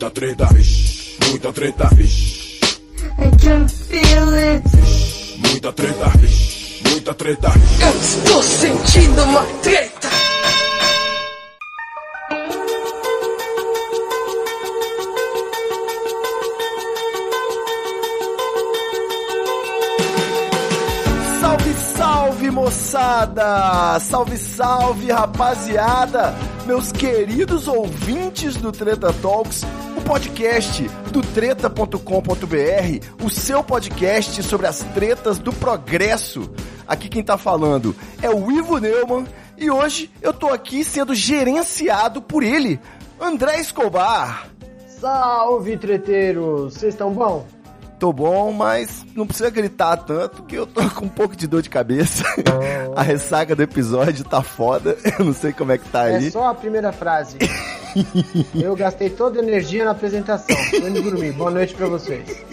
Muita treta, vixe, muita treta, vixe. I can feel it. Muita treta, vixe, muita treta. Eu estou sentindo uma treta. Salve, salve, moçada! Salve, salve, rapaziada! Meus queridos ouvintes do Treta Talks, podcast do treta.com.br, o seu podcast sobre as tretas do progresso. Aqui quem tá falando é o Ivo Neumann e hoje eu tô aqui sendo gerenciado por ele, André Escobar. Salve, treteiros! Vocês estão bom? Tô bom, mas não precisa gritar tanto que eu tô com um pouco de dor de cabeça. A ressaca do episódio tá foda. Eu não sei como é que tá É aí. só a primeira frase. Eu gastei toda a energia na apresentação. Tô dormir. Boa noite pra vocês.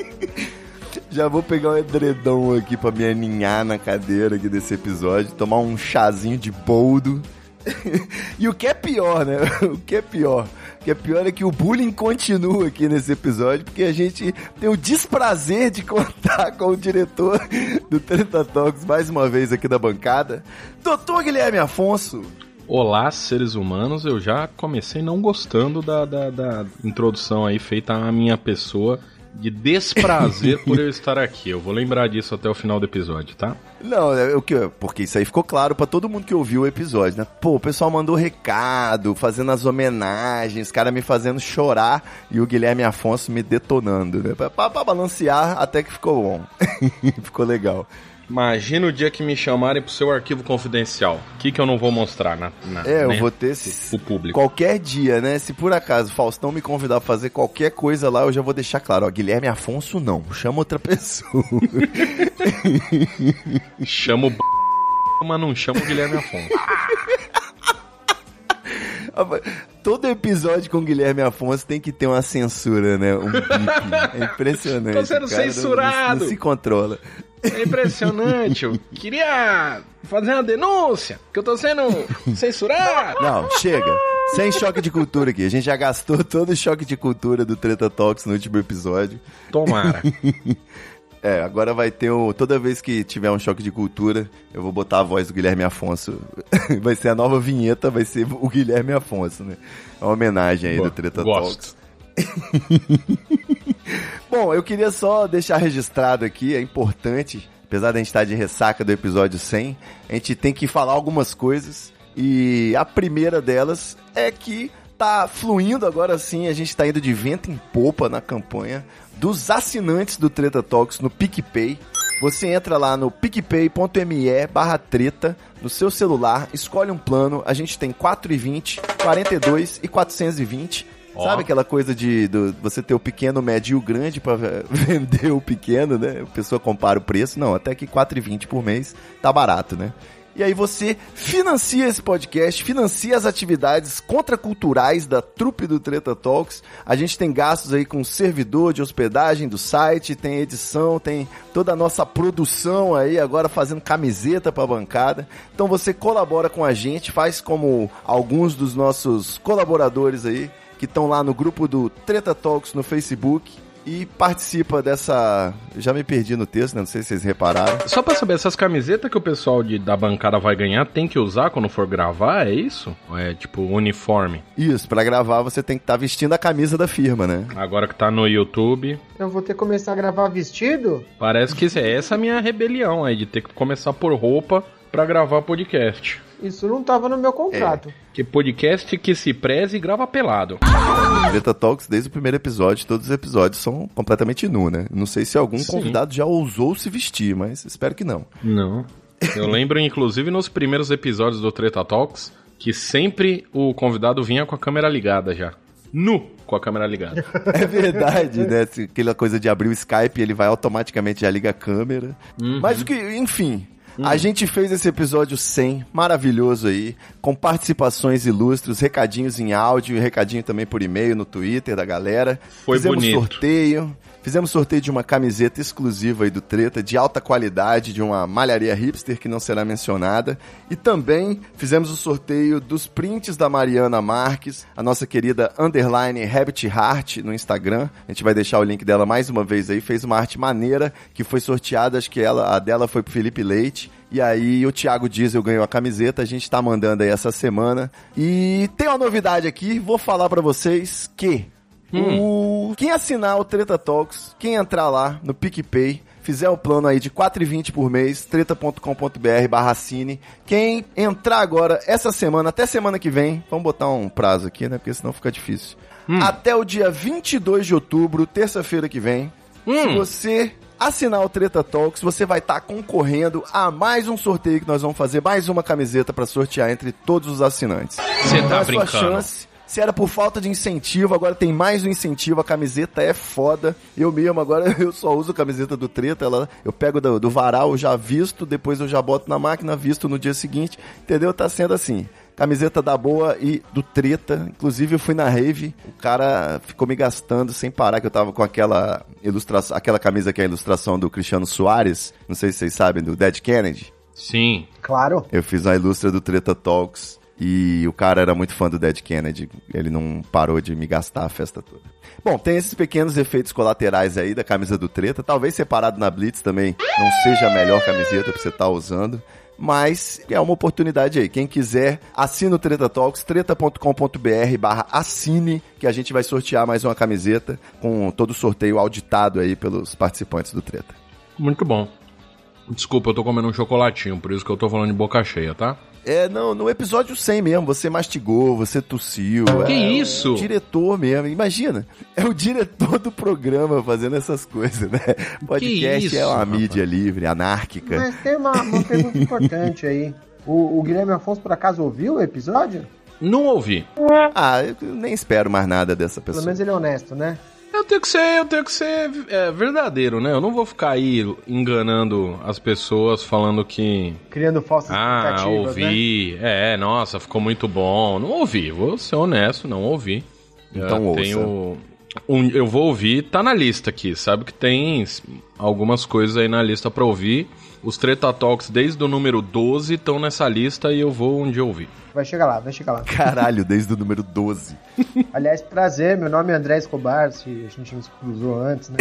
Já vou pegar um edredom aqui pra me aninhar na cadeira aqui desse episódio, tomar um chazinho de boldo. e o que é pior, né? O que é pior? O que é pior é que o bullying continua aqui nesse episódio, porque a gente tem o desprazer de contar com o diretor do Treta Talks mais uma vez aqui da bancada, Doutor Guilherme Afonso. Olá, seres humanos. Eu já comecei não gostando da, da, da introdução aí feita à minha pessoa de desprazer por eu estar aqui. Eu vou lembrar disso até o final do episódio, tá? Não, é que, porque isso aí ficou claro pra todo mundo que ouviu o episódio, né? Pô, o pessoal mandou recado, fazendo as homenagens, cara me fazendo chorar e o Guilherme Afonso me detonando, né? Pra- pra balancear, até que ficou bom. ficou legal. Imagina o dia que me chamarem pro seu arquivo confidencial. O que, que eu não vou mostrar na, na É, eu né, vou ter pro público. qualquer dia, né? Se por acaso o Faustão me convidar pra fazer qualquer coisa lá, eu já vou deixar claro, ó, Guilherme Afonso não, chama outra pessoa. Chama o b... mas não chama o Guilherme Afonso. Todo episódio com o Guilherme Afonso tem que ter uma censura, né? Um. É impressionante. Tô sendo o censurado. Não, não se controla. É impressionante. Eu queria fazer uma denúncia, que eu tô sendo censurado. Não, chega. Sem choque de cultura aqui. A gente já gastou todo o choque de cultura do Treta Talks no último episódio. Tomara. É, agora vai ter um. Toda vez que tiver um choque de cultura, eu vou botar a voz do Guilherme Afonso. Vai ser a nova vinheta, vai ser o Guilherme Afonso, né? É uma homenagem aí do Treta Talks. Bom, eu queria só deixar registrado aqui, é importante, apesar da gente estar de ressaca do episódio 100, a gente tem que falar algumas coisas. E a primeira delas é que tá fluindo agora sim, a gente tá indo de vento em popa na campanha dos assinantes do Treta Talks no PicPay. Você entra lá no picpay.me barra treta no seu celular, escolhe um plano, a gente tem 4,20, 42 e 420. Ó. Sabe aquela coisa de do- você ter o pequeno, o médio e o grande pra vender o pequeno, né? A pessoa compara o preço. Não, até que 4,20 por mês tá barato, né? E aí você financia esse podcast, financia as atividades contraculturais da trupe do Treta Talks. A gente tem gastos aí com servidor de hospedagem do site, tem edição, tem toda a nossa produção aí agora fazendo camiseta pra bancada. Então você colabora com a gente, faz como alguns dos nossos colaboradores aí que estão lá no grupo do Treta Talks no Facebook e participa dessa. Já me perdi no texto, né? Não sei se vocês repararam. Só pra saber, essas camisetas que o pessoal de, da bancada vai ganhar, tem que usar quando for gravar, é isso? Ou é tipo uniforme? Isso, pra gravar você tem que estar vestindo a camisa da firma, né? Agora que tá no YouTube, Eu vou ter que começar a gravar vestido? parece que é essa a minha rebelião aí, de ter que começar por roupa pra gravar podcast. Isso não tava no meu contrato. Que podcast que se preze e grava pelado. Treta Talks, desde o primeiro episódio, todos os episódios são completamente nu, né? Não sei se algum Sim. convidado já ousou se vestir, mas espero que não. Não. Eu lembro, inclusive, nos primeiros episódios do Treta Talks, que sempre o convidado vinha com a câmera ligada já. Nu com a câmera ligada. É verdade, né? Aquela coisa de abrir o Skype, ele vai automaticamente já liga a câmera. Uhum. Mas o que, enfim, A gente fez esse episódio 100, maravilhoso aí, com participações ilustres, recadinhos em áudio e recadinho também por e-mail no Twitter da galera. Foi Fizemos bonito. sorteio. Fizemos sorteio de uma camiseta exclusiva aí do Treta, de alta qualidade, de uma malharia hipster que não será mencionada. E também fizemos o sorteio dos prints da Mariana Marques, a nossa querida underline Rabbit Heart no Instagram. A gente vai deixar o link dela mais uma vez aí. Fez uma arte maneira que foi sorteada, acho que ela, a dela foi pro Felipe Leite. E aí o Thiago Diesel ganhou a camiseta, a gente tá mandando aí essa semana. E tem uma novidade aqui, vou falar pra vocês que o... Quem assinar o Treta Talks, quem entrar lá no PicPay, fizer o plano aí de 4,20 por mês, treta.com.br barra cine, quem entrar agora, essa semana, até semana que vem, vamos botar um prazo aqui, né, porque senão fica difícil. Até o dia 22 de outubro, terça-feira que vem, se você assinar o Treta Talks, você vai estar concorrendo a mais um sorteio que nós vamos fazer, mais uma camiseta pra sortear entre todos os assinantes. Você Então tá é sua brincando. chance. Se era por falta de incentivo, agora tem mais um incentivo. A camiseta é foda. Eu mesmo, agora eu só uso a camiseta do Treta. Ela, eu pego do, do varal, já visto, depois eu já boto na máquina, visto no dia seguinte. Entendeu? Tá sendo assim. Camiseta da boa e do treta. Inclusive, eu fui na rave, o cara ficou me gastando sem parar, que eu tava com aquela ilustração, aquela camisa que é a ilustração do Cristiano Soares. Não sei se vocês sabem, do Dead Kennedy. Sim. Claro. Eu fiz uma ilustra do Treta Talks e o cara era muito fã do Dead Kennedy. Ele não parou de me gastar a festa toda. Bom, tem esses pequenos efeitos colaterais aí da camisa do Treta. Talvez separado na Blitz também não seja a melhor camiseta pra você estar usando. Mas é uma oportunidade aí. Quem quiser, assina o Treta Talks, treta.com.br barra assine, que a gente vai sortear mais uma camiseta com todo o sorteio auditado aí pelos participantes do Treta. Muito bom. Desculpa, eu tô comendo um chocolatinho, por isso que eu tô falando de boca cheia, tá? É, não, no episódio 100 mesmo, você mastigou, você tossiu. Que é, isso? O diretor mesmo, imagina. É o diretor do programa fazendo essas coisas, né? Podcast isso, é uma rapaz? mídia livre, anárquica. Mas tem uma, uma pergunta importante aí. O, o Guilherme Afonso, por acaso, ouviu o episódio? Não ouvi. Ah, eu nem espero mais nada dessa Pelo pessoa. menos ele é honesto, né? Eu tenho que ser, eu tenho que ser é, verdadeiro, né? Eu não vou ficar aí enganando as pessoas falando que Criando falsas ah, expectativas, né? ouvi, é, nossa, ficou muito bom. Não ouvi, vou ser honesto, não ouvi. Então eu ouça. tenho um- eu vou ouvir, tá na lista aqui. Sabe que tem algumas coisas aí na lista pra ouvir. Os Treta Talks desde o número 12 estão nessa lista e eu vou um dia ouvir. Vai chegar lá, vai chegar lá. Caralho, desde o número 12. Aliás, prazer, meu nome é André Escobar, se a gente não se cruzou antes, né?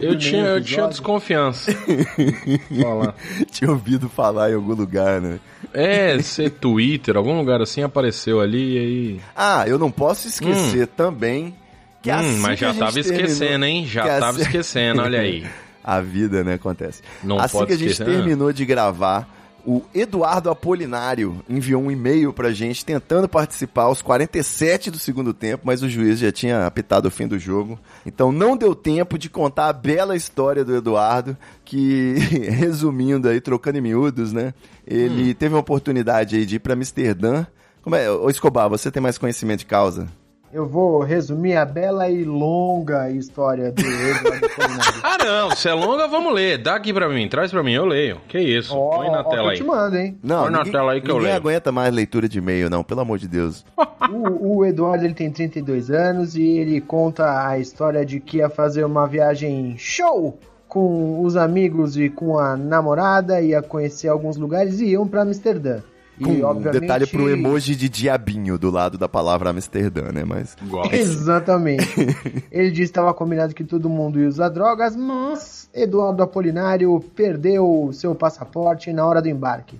Eu tinha, eu tinha desconfiança. Falar. Tinha ouvido falar em algum lugar, né? É, ser Twitter, algum lugar assim apareceu ali e aí. Ah, eu não posso esquecer também que Hum, assim mas que a já gente tava terminou- esquecendo, hein? Já tava assim- esquecendo, olha aí. A vida, né, acontece. Não assim que a gente né? terminou de gravar, o Eduardo Apolinário enviou um e-mail pra gente tentando participar aos 47 do segundo tempo, mas o juiz já tinha apitado o fim do jogo. Então não deu tempo de contar a bela história do Eduardo, que, resumindo aí, trocando em miúdos, né? Ele teve uma oportunidade aí de ir pra Amsterdã. Como é? Ô Escobar, você tem mais conhecimento de causa? Eu vou resumir a bela e longa história do Eduardo Colinari. Ah, não, se é longa, vamos ler. Dá aqui pra mim, traz pra mim, eu leio. Que isso? Ó, Põe na que tela eu aí. te mando, hein? Não, Põe na ninguém, tela aí que eu ninguém leio. aguenta mais leitura de e-mail, não, pelo amor de Deus. O, o Eduardo ele tem 32 anos e ele conta a história de que ia fazer uma viagem show com os amigos e com a namorada, ia conhecer alguns lugares e iam pra Amsterdã. E, Com um obviamente, detalhe pro emoji de diabinho do lado da palavra Amsterdã, né? Mas. Gosto. Exatamente. Ele disse que estava combinado que todo mundo ia usar drogas, mas Eduardo Apolinário perdeu seu passaporte na hora do embarque.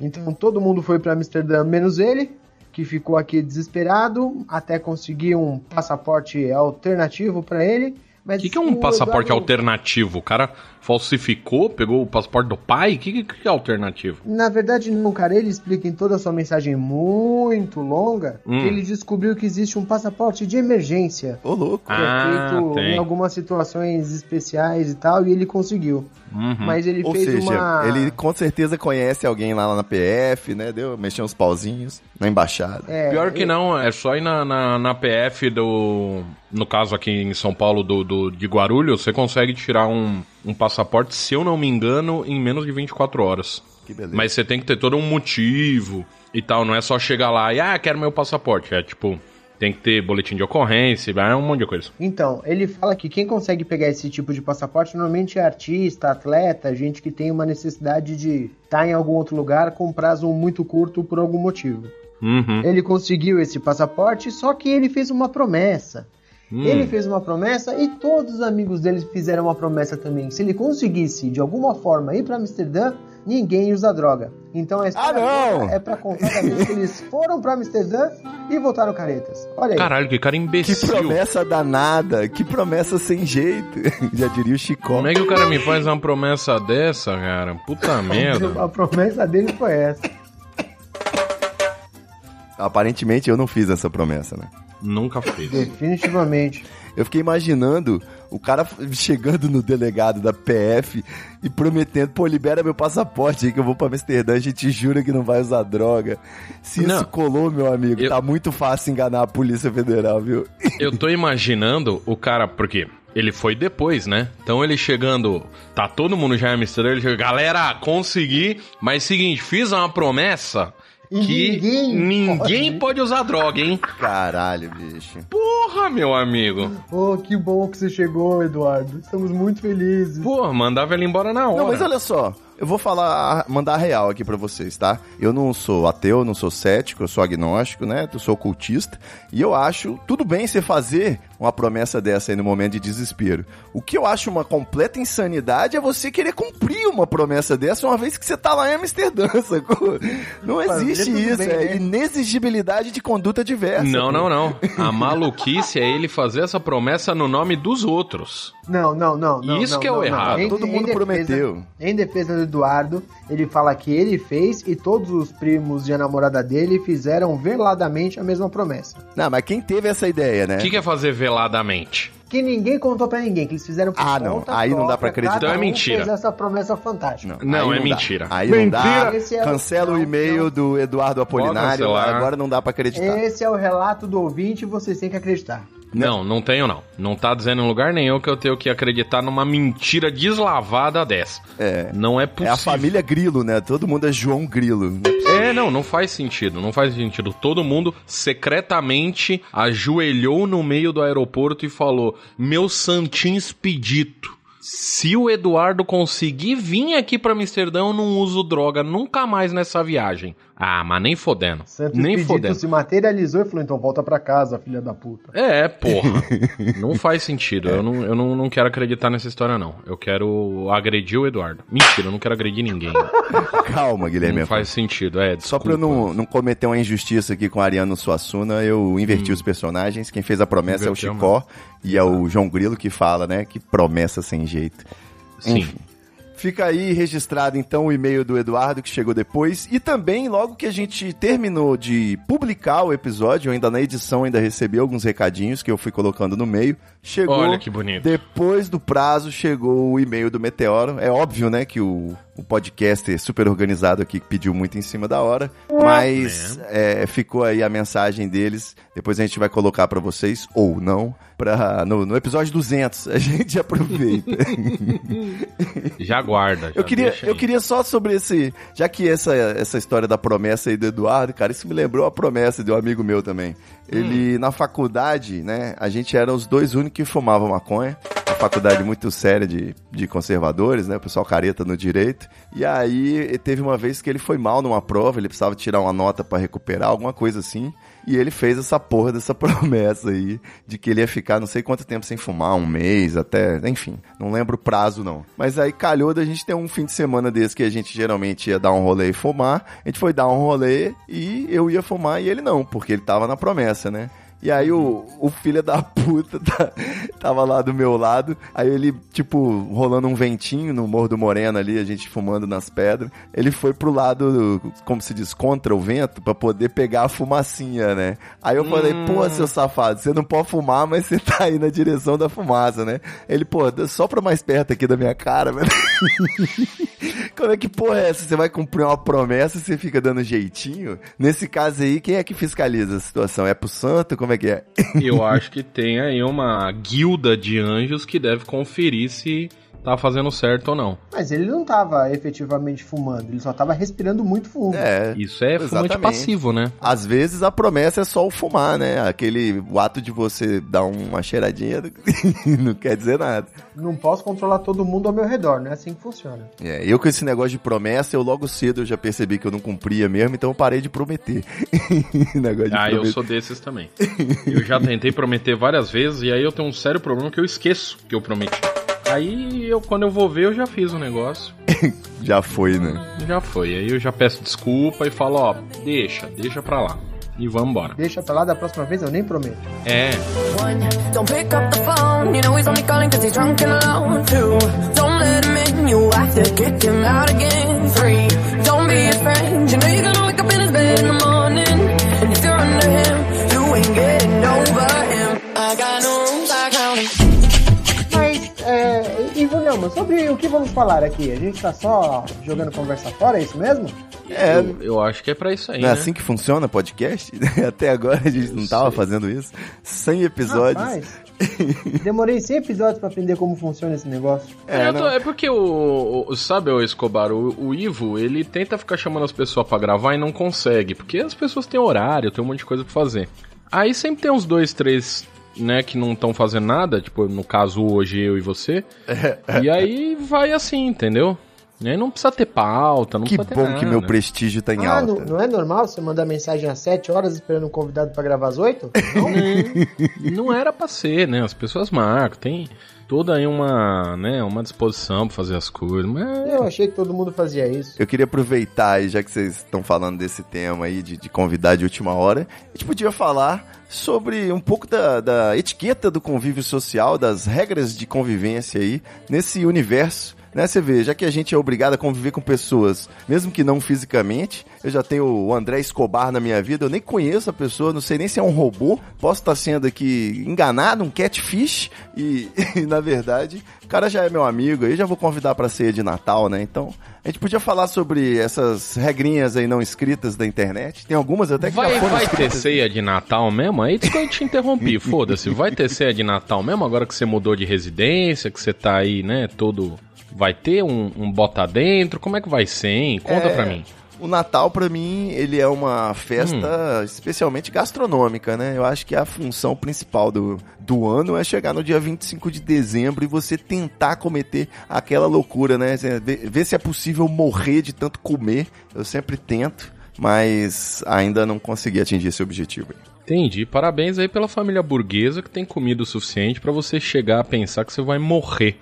Então todo mundo foi para Amsterdã, menos ele, que ficou aqui desesperado até conseguir um passaporte alternativo para ele. O que, que é um passaporte alternativo? O cara falsificou, pegou o passaporte do pai? O que, que, que é alternativo? Na verdade, não, cara, ele explica em toda a sua mensagem muito longa Hum. que ele descobriu que existe um passaporte de emergência. Ô, louco. que Ah, é feito tem. em algumas situações especiais e tal, e ele conseguiu. Uhum. Mas ele Ou fez seja, uma. ele com certeza conhece alguém lá na PF, né? Deu, mexeu uns pauzinhos na embaixada. É, Pior que ele- não, é só ir na, na, na PF do, no caso aqui em São Paulo do, do de Guarulhos, você consegue tirar um, um passaporte, se eu não me engano, em menos de 24 horas. Que beleza. Mas você tem que ter todo um motivo e tal, não é só chegar lá e, ah, quero meu passaporte. É tipo, tem que ter boletim de ocorrência, é um monte de coisa. Então, ele fala que quem consegue pegar esse tipo de passaporte normalmente é artista, atleta, gente que tem uma necessidade de estar em algum outro lugar com prazo muito curto por algum motivo. Uhum. Ele conseguiu esse passaporte, só que ele fez uma promessa. Hum. Ele fez uma promessa e todos os amigos dele fizeram uma promessa também. Se ele conseguisse de alguma forma ir para Amsterdã, ninguém usa droga. Então a história Ah, não! toda é para contar vez que eles foram para Amsterdã e voltaram caretas. Olha aí. Caralho, que cara Que imbecil. promessa danada, que promessa sem jeito. Já diria o Chicó. Como é que o cara me faz uma promessa dessa, cara? Puta merda. A promessa dele foi essa. Aparentemente eu não fiz essa promessa, né? Nunca fez. Definitivamente. Eu fiquei imaginando o cara chegando no delegado da PF e prometendo, pô, libera meu passaporte aí que eu vou pra Amsterdã, a gente jura que não vai usar droga. Se Não. isso colou, meu amigo, Eu- tá muito fácil enganar a Polícia Federal, viu? Eu tô imaginando o cara, porque ele foi depois, né? Então ele chegando, tá todo mundo já em Amsterdã, ele chega, galera, consegui, mas seguinte, fiz uma promessa E que ninguém ninguém pode. pode usar droga, hein? Caralho, bicho. Porra, meu amigo. Oh, que bom que você chegou, Eduardo. Estamos muito felizes. Pô, mandava ele embora na hora. Não, mas olha só, eu vou falar, mandar a real aqui pra vocês, tá? Eu não sou ateu, não sou cético, eu sou agnóstico, né? Eu sou ocultista. E eu acho tudo bem você fazer uma promessa dessa aí no momento de desespero. O que eu acho uma completa insanidade é você querer cumprir uma promessa dessa uma vez que você tá lá em Amsterdã, sacou? Não existe isso, bem, é né? inexigibilidade de conduta diversa. Não, pô. não, não. A maluquice é ele fazer essa promessa no nome dos outros. Não, não, não. não, Isso não, que é o não, não. errado. Em- Todo em mundo defesa- prometeu. Em defesa do Eduardo, ele fala que ele fez e todos os primos e a namorada dele fizeram veladamente a mesma promessa. Não, mas quem teve essa ideia, né? O que, que é fazer veladamente? Que ninguém contou pra ninguém, que eles fizeram por Ah, não. Aí não dá pra própria, acreditar. Então é um mentira. fez essa promessa fantástica. Não, aí é dá. mentira. Aí não dá. Mentira. Esse é o- Cancela o não, e-mail não. do Eduardo Apolinário. Agora não dá pra acreditar. Esse é o relato do ouvinte e vocês têm que acreditar. Não, não tenho não. Não tá dizendo em lugar nenhum que eu tenho que acreditar numa mentira deslavada dessa. É. Não é É possível. a família Grilo, né? Todo mundo é João Grilo. É, não, não faz sentido. Não faz sentido. Todo mundo secretamente ajoelhou no meio do aeroporto e falou: Meu santinho expedito. Se o Eduardo conseguir vir aqui pra Amsterdã, eu não uso droga nunca mais nessa viagem. Ah, mas nem fodendo. Santo nem Expedito fodendo. se materializou e falou, então volta pra casa, filha da puta. É, porra. não faz sentido. Eu, não, eu não, não quero acreditar nessa história, não. Eu quero agredir o Eduardo. Mentira, eu não quero agredir ninguém. Calma, Guilherme. Não faz sentido, é. Só pra eu desculpa. não, não cometer uma injustiça aqui com o Ariano Suassuna, eu inverti os personagens. Quem fez a promessa é o Inverteu Chicó e é o João Grilo que fala, né? Que promessa sem jeito. Sim. Enfim. Fica aí registrado então o e-mail do Eduardo que chegou depois e também logo que a gente terminou de publicar o episódio, ainda na edição ainda recebi alguns recadinhos que eu fui colocando no meio. Chegou Olha que bonito. depois do prazo chegou o e-mail do Meteoro. É óbvio, né, que o, o podcast super organizado aqui pediu muito em cima da hora, mas é, ficou aí a mensagem deles. Depois a gente vai colocar pra vocês ou não, pra, no, no episódio 200 a gente aproveita. Já guarda. já Eu queria, eu queria só sobre esse. Já que essa, essa história da promessa aí do Eduardo, cara, isso me lembrou a promessa de um amigo meu também. Ele, na faculdade, né, a gente era os dois únicos que fumavam maconha. Uma faculdade muito séria de, de conservadores, né? O pessoal careta no direito. E aí, teve uma vez que ele foi mal numa prova, ele precisava tirar uma nota pra recuperar, alguma coisa assim. E ele fez essa porra dessa promessa aí, de que ele ia ficar não sei quanto tempo sem fumar, um mês, até, enfim, não lembro o prazo não. Mas aí calhou da gente ter um fim de semana desse que a gente geralmente ia dar um rolê e fumar. A gente foi dar um rolê e eu ia fumar e ele não, porque ele tava na promessa, né? E aí o, o filho da puta tá- tava lá do meu lado, aí ele, tipo, rolando um ventinho no Morro do Moreno ali, a gente fumando nas pedras. Ele foi pro lado, como se diz, contra o vento, pra poder pegar a fumacinha, né? Aí eu falei, pô, seu safado, você não pode fumar, mas você tá aí na direção da fumaça, né? Ele, pô, só pra mais perto aqui da minha cara, velho. Como é que porra é essa? Você vai cumprir uma promessa e você fica dando jeitinho? Nesse caso aí, quem é que fiscaliza a situação? É pro santo? Como é que é? Eu acho que tem aí uma guilda de anjos que deve conferir se tá fazendo certo ou não. Mas ele não tava efetivamente fumando, ele só tava respirando muito fumo. É. Isso é fumante Exatamente. passivo, né? Às vezes a promessa é só o fumar, né? Aquele o ato de você dar uma cheiradinha não quer dizer nada. Não posso controlar todo mundo ao meu redor, não é assim que funciona. É, eu com esse negócio de promessa, eu logo cedo eu já percebi que eu não cumpria mesmo, então eu parei de prometer. negócio de Ah, eu prometer. sou desses também. Eu já tentei prometer várias vezes e aí eu tenho um sério problema que eu esqueço que eu prometi. Aí eu, quando eu vou ver, eu já fiz o negócio. Já foi, né? Já foi. Aí eu já peço desculpa e falo, ó, deixa, deixa pra lá. E vamos embora. Deixa pra lá, da próxima vez eu nem prometo. É. I got no sobre o que vamos falar aqui? A gente tá só jogando conversa fora, é isso mesmo? É, eu, eu acho que é pra isso aí, não é né? assim que funciona podcast? Até agora a gente não tava fazendo isso. 100 episódios. Rapaz, demorei 100 episódios pra aprender como funciona esse negócio. É, É, eu tô- é porque o, o- Sabe, o Escobar, o, o Ivo, ele tenta ficar chamando as pessoas pra gravar e não consegue. Porque as pessoas têm horário, tem um monte de coisa pra fazer. Aí sempre tem uns dois, três, né, que não estão fazendo nada. Tipo, no caso, hoje eu e você. e aí vai assim, entendeu? E aí não precisa ter pauta, não Que precisa ter bom nada. que meu prestígio tá em Ah, alta. não, não é normal você mandar mensagem às 7 horas esperando um convidado pra gravar às 8? Não era pra ser, né? As pessoas marcam, tem toda aí uma, né, uma disposição pra fazer as coisas. Mas Eu achei que todo mundo fazia isso. Eu queria aproveitar aí, já que vocês estão falando desse tema aí de, de convidar de última hora, a gente podia falar sobre um pouco da, da etiqueta do convívio social, das regras de convivência aí nesse universo. Né, você vê, já que a gente é obrigado a conviver com pessoas, mesmo que não fisicamente, eu já tenho o André Escobar na minha vida, eu nem conheço a pessoa, não sei nem se é um robô, posso estar sendo aqui enganado, um catfish, e, e, na verdade, o cara já é meu amigo, aí já vou convidar pra ceia de Natal, né? Então, a gente podia falar sobre essas regrinhas aí não escritas da internet. Tem algumas até que Vai, já foram vai ter escritas. ceia de Natal mesmo? Aí que eu te interrompi, foda-se. Vai ter ceia de Natal mesmo agora que você mudou de residência, que você tá aí, né, todo... Vai ter um, um bota dentro? Como é que vai ser, hein? Conta É, pra mim. O Natal, pra mim, ele é uma festa especialmente gastronômica, né? Eu acho que a função principal do, do ano é chegar no dia 25 de dezembro e você tentar cometer aquela loucura, né? Ver, ver se é possível morrer de tanto comer. Eu sempre tento, mas ainda não consegui atingir esse objetivo. Entendi. Parabéns aí pela família burguesa que tem comida o suficiente pra você chegar a pensar que você vai morrer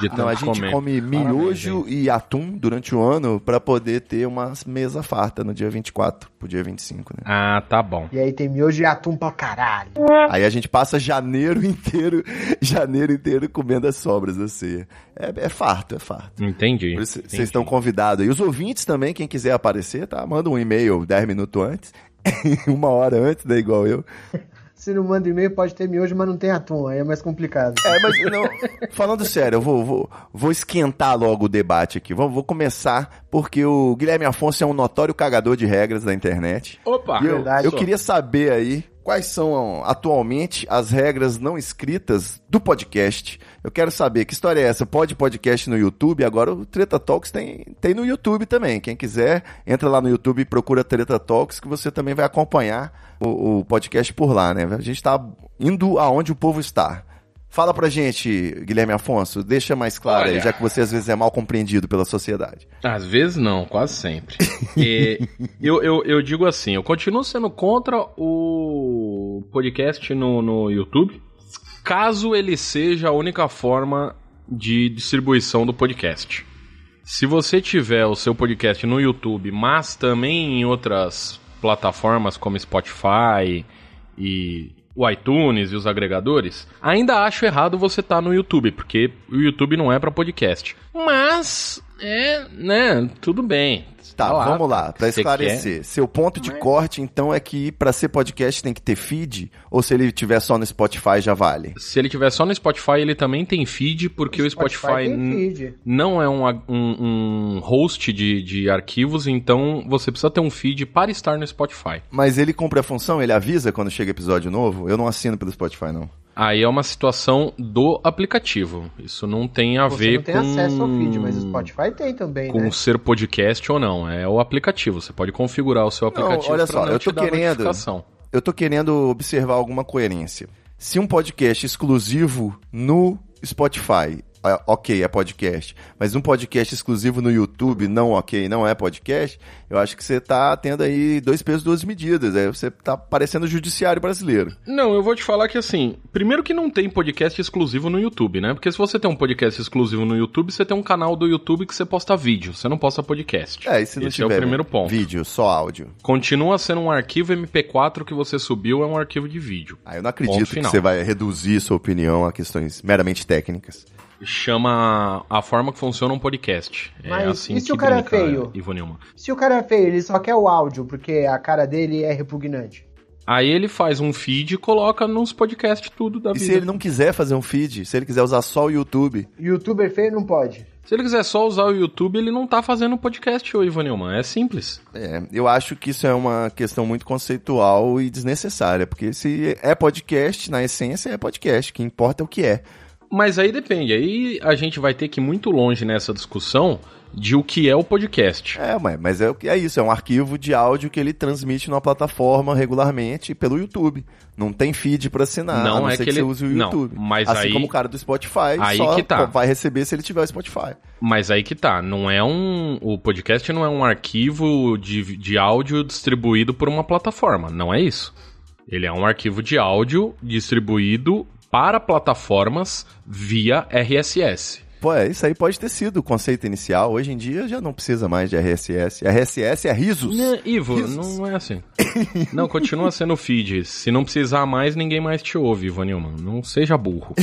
de tanto Não, a gente comer. come miojo e atum durante o ano pra poder ter uma mesa farta no dia 24 pro dia 25, né? Ah, tá bom. E aí tem miojo e atum pra caralho. Aí a gente passa janeiro inteiro, janeiro inteiro comendo as sobras da ceia. É, é farto, é farto. Entendi. vocês estão convidados. E os ouvintes também, quem quiser aparecer, tá? Manda um e-mail 10 minutos antes. uma hora antes, né? Igual eu. Se não manda e-mail, pode ter miojo, mas não tem atum. Aí é mais complicado. É, mas não, falando sério, eu vou, vou, vou esquentar logo o debate aqui. Vou, vou começar porque o Guilherme Afonso é um notório cagador de regras da internet. Opa! Eu, verdade. eu queria saber aí quais são atualmente as regras não escritas do podcast. Eu quero saber que história é essa. Pode podcast no YouTube? Agora o Treta Talks tem, tem no YouTube também. Quem quiser, entra lá no YouTube e procura Treta Talks que você também vai acompanhar o, o podcast por lá, né? A gente tá indo aonde o povo está. Fala pra gente, Guilherme Afonso, deixa mais claro aí, Olha. já que você às vezes é mal compreendido pela sociedade. Às vezes não, quase sempre. E eu, eu, eu digo assim, eu continuo sendo contra o podcast no, no YouTube, caso ele seja a única forma de distribuição do podcast. Se você tiver o seu podcast no YouTube, mas também em outras plataformas como Spotify e o iTunes e os agregadores, ainda acho errado você estar no YouTube, porque o YouTube não é para podcast. Mas É, né, tudo bem. Tá, lá, vamos lá, pra você esclarecer. Seu ponto de corte, então, é que pra ser podcast tem que ter feed? Ou se ele tiver só no Spotify já vale? Se ele tiver só no Spotify, ele também tem feed, porque o Spotify, n- feed. não é um, um- um host de, de arquivos, então você precisa ter um feed para estar no Spotify. Mas ele cumpre a função? Ele avisa quando chega episódio novo? Eu não assino pelo Spotify, não. Aí é uma situação do aplicativo. Isso não tem a Você ver não tem com, acesso ao feed, mas o Spotify tem também, com né? ser podcast ou não. É o aplicativo. Você pode configurar o seu aplicativo olha pra só, não eu te tô dar querendo-. Eu tô querendo observar alguma coerência. Se um podcast exclusivo no Spotify, ok, é podcast, mas um podcast exclusivo no YouTube, não ok, não é podcast, eu acho que você tá tendo aí dois pesos, duas medidas. Aí você tá parecendo o judiciário brasileiro. Não, eu vou te falar que assim, primeiro que não tem podcast exclusivo no YouTube, né? Porque se você tem um podcast exclusivo no YouTube, você tem um canal do YouTube que você posta vídeo, você não posta podcast. É, se não Esse é o tiver primeiro ponto. vídeo, só áudio. Continua sendo um arquivo MP4 que você subiu, é um arquivo de vídeo. Ah, eu não acredito que você vai reduzir sua opinião a questões meramente técnicas. Chama a forma que funciona um podcast. é Mas assim e se que o cara é feio? Ivo Nilman. Se o cara é feio, ele só quer o áudio, porque a cara dele é repugnante. Aí ele faz um feed e coloca nos podcasts tudo da E vida. se ele não quiser fazer um feed, se ele quiser usar só o YouTube, Youtuber feio não pode. Se ele quiser só usar o YouTube, ele não tá fazendo podcast, ô Ivo Nilman. É simples. É, eu acho que isso é uma questão muito conceitual e desnecessária, porque se é podcast, na essência é podcast, o que importa é o que é. Mas aí depende. Aí a gente vai ter que ir muito longe nessa discussão de o que é o podcast. É, mas, é, o que- é isso, é um arquivo de áudio que ele transmite numa plataforma regularmente pelo YouTube. Não tem feed pra assinar, Não não é que que, ele- você use o não, YouTube. mas assim aí- como o cara do Spotify aí só que tá. vai receber se ele tiver o Spotify. Mas aí que tá, não é um. O podcast não é um arquivo de, de áudio distribuído por uma plataforma. Não é isso. Ele é um arquivo de áudio distribuído para plataformas via RSS. Pô, é, isso aí pode ter sido o conceito inicial. Hoje em dia já não precisa mais de RSS. RSS é risos. Não, Ivo, Risos. não é assim. Não, continua sendo feed. Se não precisar mais, ninguém mais te ouve, Ivo Nilman. Não seja burro.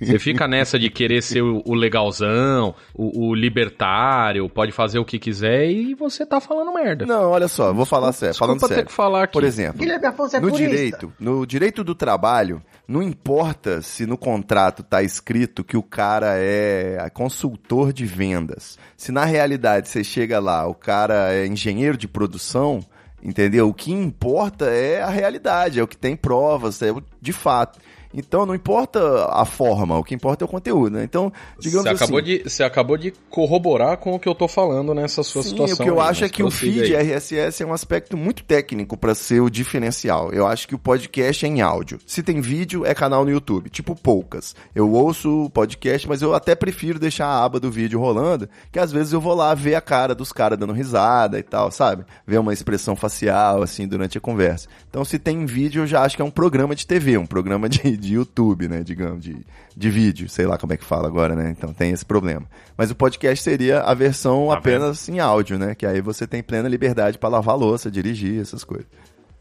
Você fica nessa de querer ser o, o legalzão, o, o libertário, pode fazer o que quiser e você tá falando merda. Não, olha só, vou falar sério, Desculpa falando ter sério. que falar aqui. Por exemplo, Guilherme Afonso é no purista. direito, no direito do trabalho, não importa se no contrato tá escrito que o cara é consultor de vendas. Se na realidade você chega lá, o cara é engenheiro de produção, entendeu? O que importa é a realidade, é o que tem provas, é o de fato. Então não importa a forma, o que importa é o conteúdo, né? Então, digamos Você acabou, assim, de, você acabou de corroborar com o que eu tô falando nessa sua Sim, situação. o que eu aí, acho é que o feed. RSS é um aspecto muito técnico para ser o diferencial. Eu acho que o podcast é em áudio. Se tem vídeo, é canal no YouTube, tipo poucas. Eu ouço o podcast, mas eu até prefiro deixar a aba do vídeo rolando, que às vezes eu vou lá ver a cara dos caras dando risada e tal, sabe? Ver uma expressão facial, assim, durante a conversa. Então, se tem vídeo, eu já acho que é um programa de TV, um programa de, de YouTube, né? Digamos, de, de vídeo, sei lá como é que fala agora, né? Então tem esse problema. Mas o podcast seria a versão Tá apenas em áudio, né? Que aí você tem plena liberdade para lavar a louça, dirigir, essas coisas.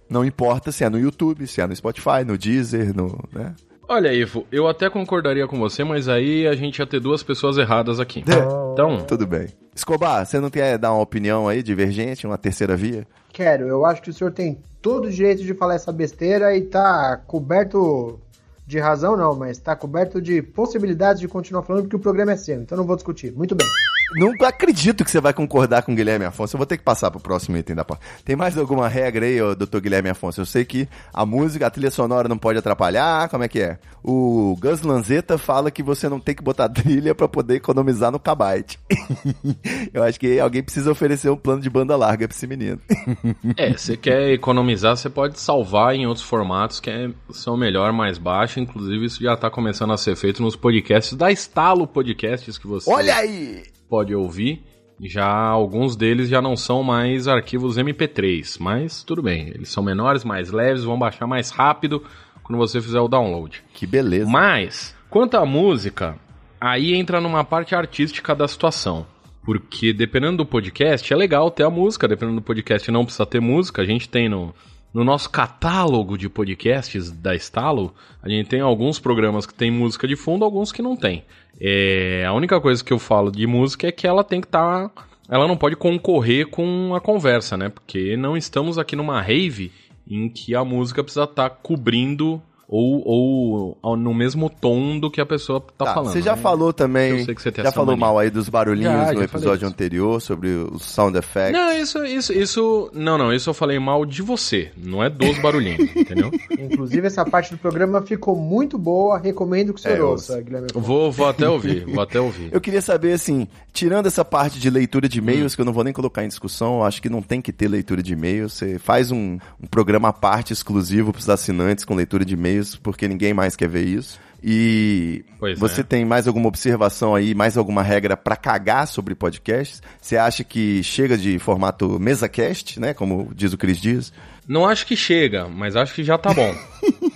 Não importa se é no YouTube, se é no Spotify, no Deezer, no. Né? Olha, Ivo, eu até concordaria com você, mas aí a gente ia ter duas pessoas erradas aqui. É. Então, Tudo bem. Escobar, você não quer dar uma opinião aí divergente, uma terceira via? Quero, eu acho que o senhor tem todo o direito de falar essa besteira e tá coberto de razão, não, mas tá coberto de possibilidades de continuar falando porque o programa é seu, então não vou discutir. Muito bem. Não acredito que você vai concordar com o Guilherme Afonso. Eu vou ter que passar pro próximo item da pauta. Tem mais alguma regra aí, ô, doutor Guilherme Afonso? Eu sei que a música, a trilha sonora não pode atrapalhar. Como é que é? O Gus Lanzetta fala que você não tem que botar trilha pra poder economizar no kbyte. Eu acho que alguém precisa oferecer um plano de banda larga pra esse menino. é, você quer economizar, você pode salvar em outros formatos que é- são melhor, mais baixo. Inclusive, isso já tá começando a ser feito nos podcasts da Estalo Podcasts que você Olha aí! Pode ouvir. Já alguns deles já não são mais arquivos MP3, mas tudo bem. Eles são menores, mais leves, vão baixar mais rápido quando você fizer o download. Que beleza. Mas, quanto à música, aí entra numa parte artística da situação. Porque dependendo do podcast, é legal ter a música, dependendo do podcast não precisa ter música. A gente tem no, no nosso catálogo de podcasts da Estalo, a gente tem alguns programas que tem música de fundo, alguns que não tem. É, a única coisa que eu falo de música é que ela tem que estar. ela não pode concorrer com a conversa, né? Porque não estamos aqui numa rave em que a música precisa estar cobrindo ou, ou no mesmo tom do que a pessoa tá, Tá, falando. você já né? falou também, Eu sei que você tem já falou mania. mal aí dos barulhinhos Já, já no falei episódio anterior, sobre os sound effects. Não, isso, isso, isso. Não, não, isso eu falei mal de você, não é dos barulhinhos, entendeu? Inclusive, essa parte do programa ficou muito boa. Recomendo que o senhor É, ouça, Guilherme. Vou, vou até ouvir, vou até ouvir. Eu queria saber, assim, tirando essa parte de leitura de e-mails, Hum. que eu não vou nem colocar em discussão, eu acho que não tem que ter leitura de e-mails. Você faz um, um programa à parte exclusivo para os assinantes com leitura de e-mails, porque ninguém mais quer ver isso. E Pois você é. tem mais alguma observação aí, mais alguma regra para cagar sobre podcasts? Você acha que chega de formato mesa-cast, né? Como diz o Cris Dias? Não acho que chega, mas acho que já tá bom.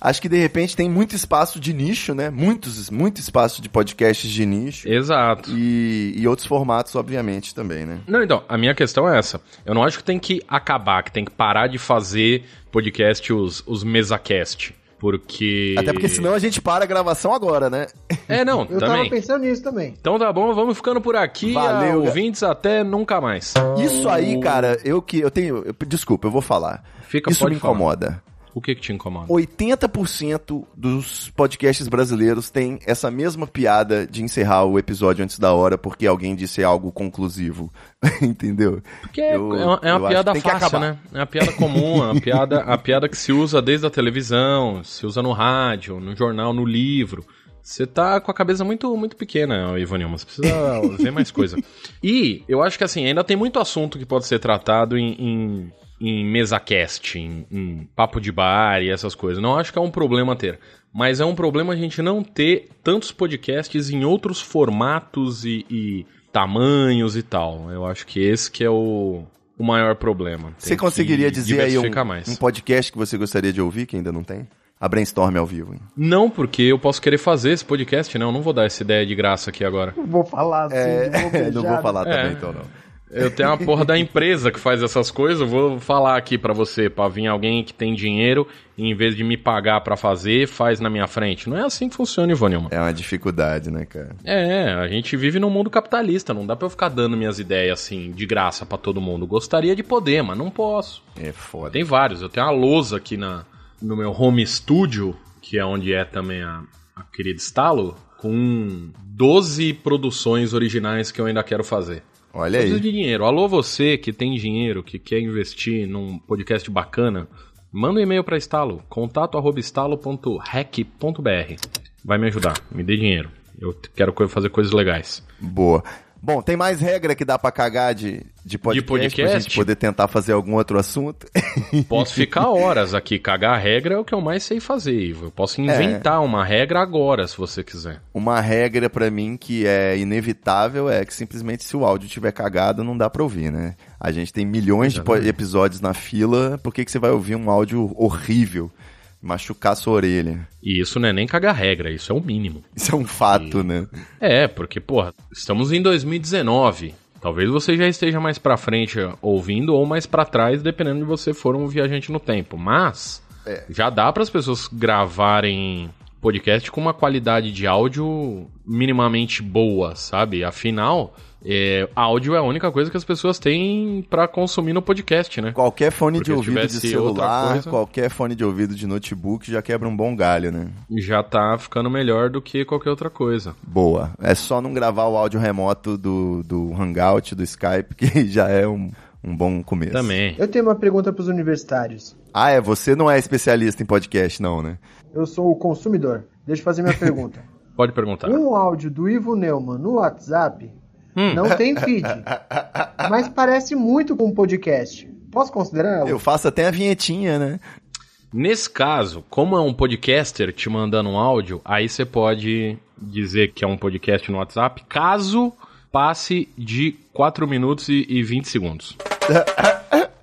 Acho que de repente tem muito espaço de nicho, né? Muitos, muito espaço de podcasts de nicho. Exato. E, e outros formatos, obviamente, também, né? Não, então, a minha questão é essa. Eu não acho que tem que acabar, que tem que parar de fazer podcast os, os mesacast. Porque. Até porque senão a gente para a gravação agora, né? É, não, Eu tava também. pensando nisso também. Então tá bom, vamos ficando por aqui. Valeu, ah, ouvintes, até nunca mais. Isso aí, cara, eu que eu tenho, eu- desculpa, eu vou falar. Fica, Isso pode me falar. O que que te incomoda? 80% dos podcasts brasileiros têm essa mesma piada de encerrar o episódio antes da hora porque alguém disse algo conclusivo. Entendeu? Porque é, Eu- é uma, é eu uma piada fácil, né? É uma piada comum, é uma piada, a piada que se usa desde a televisão, se usa no rádio, no jornal, no livro. Você tá com a cabeça muito, muito pequena, Ivanilma. Você precisa ver mais coisa. E eu acho que assim, ainda tem muito assunto que pode ser tratado em, em, em mesa-cast, em, em papo de bar e essas coisas. Não acho que é um problema ter. Mas é um problema a gente não ter tantos podcasts em outros formatos e, e tamanhos e tal. Eu acho que esse que é o, o maior problema. Tem Você conseguiria dizer aí um, um podcast que você gostaria de ouvir que ainda não tem? A Brainstorm ao vivo, hein? Não, porque eu posso querer fazer esse podcast, né? Eu não vou dar essa ideia de graça aqui agora. Não vou falar assim, É, não vou falar É. também, então não. Eu tenho a porra da empresa que faz essas coisas, eu vou falar aqui pra você, pra vir alguém que tem dinheiro e em vez de me pagar pra fazer, faz na minha frente. Não é assim que funciona, Ivanilma. É uma dificuldade, né, cara? É, a gente vive num mundo capitalista, não dá pra eu ficar dando minhas ideias assim, de graça pra todo mundo. Gostaria de poder, mas não posso. É foda. Tem vários, eu tenho uma lousa aqui na, no meu home studio, que é onde é também a, a querida Stalo, com 12 produções originais que eu ainda quero fazer. Olha aí. de dinheiro. Alô, você que tem dinheiro, que quer investir num podcast bacana, manda um e-mail para Estalo, contato@estalo.rec.br. Vai me ajudar, me dê dinheiro. Eu quero fazer coisas legais. Boa. Bom, tem mais regra que dá pra cagar de, de podcast, pra podcast? gente poder tentar fazer algum outro assunto? Posso ficar horas aqui, cagar a regra é o que eu mais sei fazer, Ivo. Eu É. posso inventar uma regra agora, se você quiser. Uma regra pra mim que é inevitável é que simplesmente se o áudio tiver cagado, não dá pra ouvir, né? A gente tem milhões de po- episódios na fila, por que, que você vai ouvir um áudio horrível? Machucar sua orelha. E isso não é nem cagar regra, isso é o mínimo. Isso é um fato, né? É, porque, porra, estamos em 2019. Talvez você já esteja mais pra frente ouvindo ou mais pra trás, dependendo de você for um viajante no tempo. Mas já dá para as pessoas gravarem podcast com uma qualidade de áudio minimamente boa, sabe? Afinal, é, áudio é a única coisa que as pessoas têm pra consumir no podcast, né? Qualquer fone Porque de ouvido de celular, coisa- qualquer fone de ouvido de notebook já quebra um bom galho, né? Já tá ficando melhor do que qualquer outra coisa. Boa. É só não gravar o áudio remoto do, do Hangout, do Skype, que já é um, um bom começo. Também. Eu tenho uma pergunta para os universitários. Ah, é, você não é especialista em podcast, não, né? Eu sou o consumidor. Deixa eu fazer minha pergunta. Pode perguntar. Um áudio do Ivo Neumann no WhatsApp Hum. não tem feed, mas parece muito com um podcast. Posso considerá-lo? Eu faço até a vinhetinha, né? Nesse caso, como é um podcaster te mandando um áudio, aí você pode dizer que é um podcast no WhatsApp, caso passe de 4 minutos e, e 20 segundos.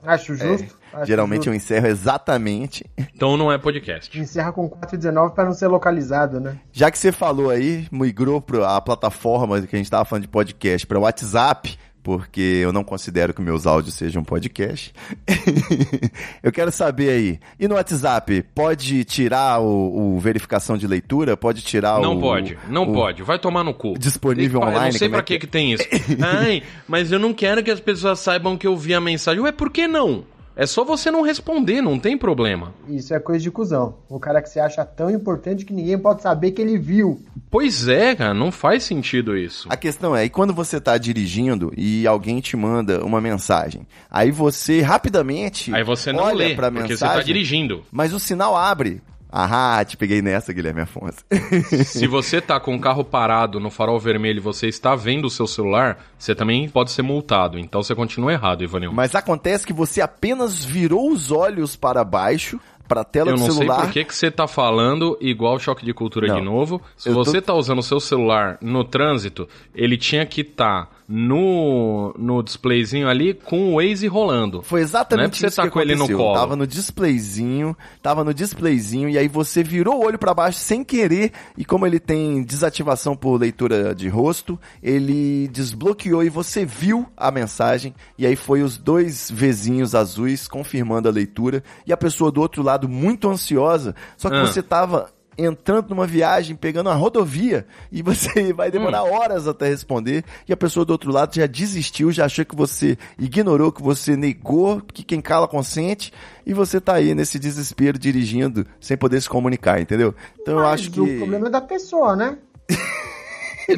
Acho justo. Acho Geralmente eu encerro exatamente. Então não é podcast. Encerra com 4,19 para não ser localizado, né? Já que você falou aí, migrou para a plataforma que a gente tava falando de podcast para WhatsApp, porque eu não considero que meus áudios sejam podcast. eu quero saber aí, e no WhatsApp, pode tirar o, o verificação de leitura? Pode tirar Não o... pode, não o- pode. Vai tomar no cu. Disponível Eu online, não sei é pra que que é? que tem isso. Ai, mas eu não quero que as pessoas saibam que eu vi a mensagem. Ué, por que não? É só você não responder, não tem problema. Isso é coisa de cuzão. O cara que você acha tão importante que ninguém pode saber que ele viu. Pois é, cara, não faz sentido isso. A questão é, e quando você tá dirigindo e alguém te manda uma mensagem, aí você rapidamente Aí você não olha lê, pra porque mensagem, você tá dirigindo. mas o sinal abre. Ah, te peguei nessa, Guilherme Afonso. Se você tá com o carro parado no farol vermelho e você está vendo o seu celular, você também pode ser multado. Então você continua errado, Ivanil. Mas acontece que você apenas virou os olhos para baixo, para a tela Eu do não sei celular. por que, que você tá falando igual choque de cultura Não. de novo. Se Eu tô- você tá usando o seu celular no trânsito, ele tinha que estar no, no displayzinho ali com o Waze rolando. Foi Não é exatamente você isso tá que com ele no aconteceu. colo. Tava no displayzinho, tava no displayzinho e aí você virou o olho pra baixo sem querer e como ele tem desativação por leitura de rosto, ele desbloqueou e você viu a mensagem e aí foi os dois vizinhos azuis confirmando a leitura e a pessoa do outro lado muito ansiosa, só que Ah. você tava entrando numa viagem, pegando uma rodovia, e você vai demorar Hum. horas até responder, e a pessoa do outro lado já desistiu, já achou que você ignorou, que você negou, que quem cala consente, e você tá aí nesse desespero dirigindo, sem poder se comunicar, entendeu? Então eu Mas acho que... o problema é da pessoa, né?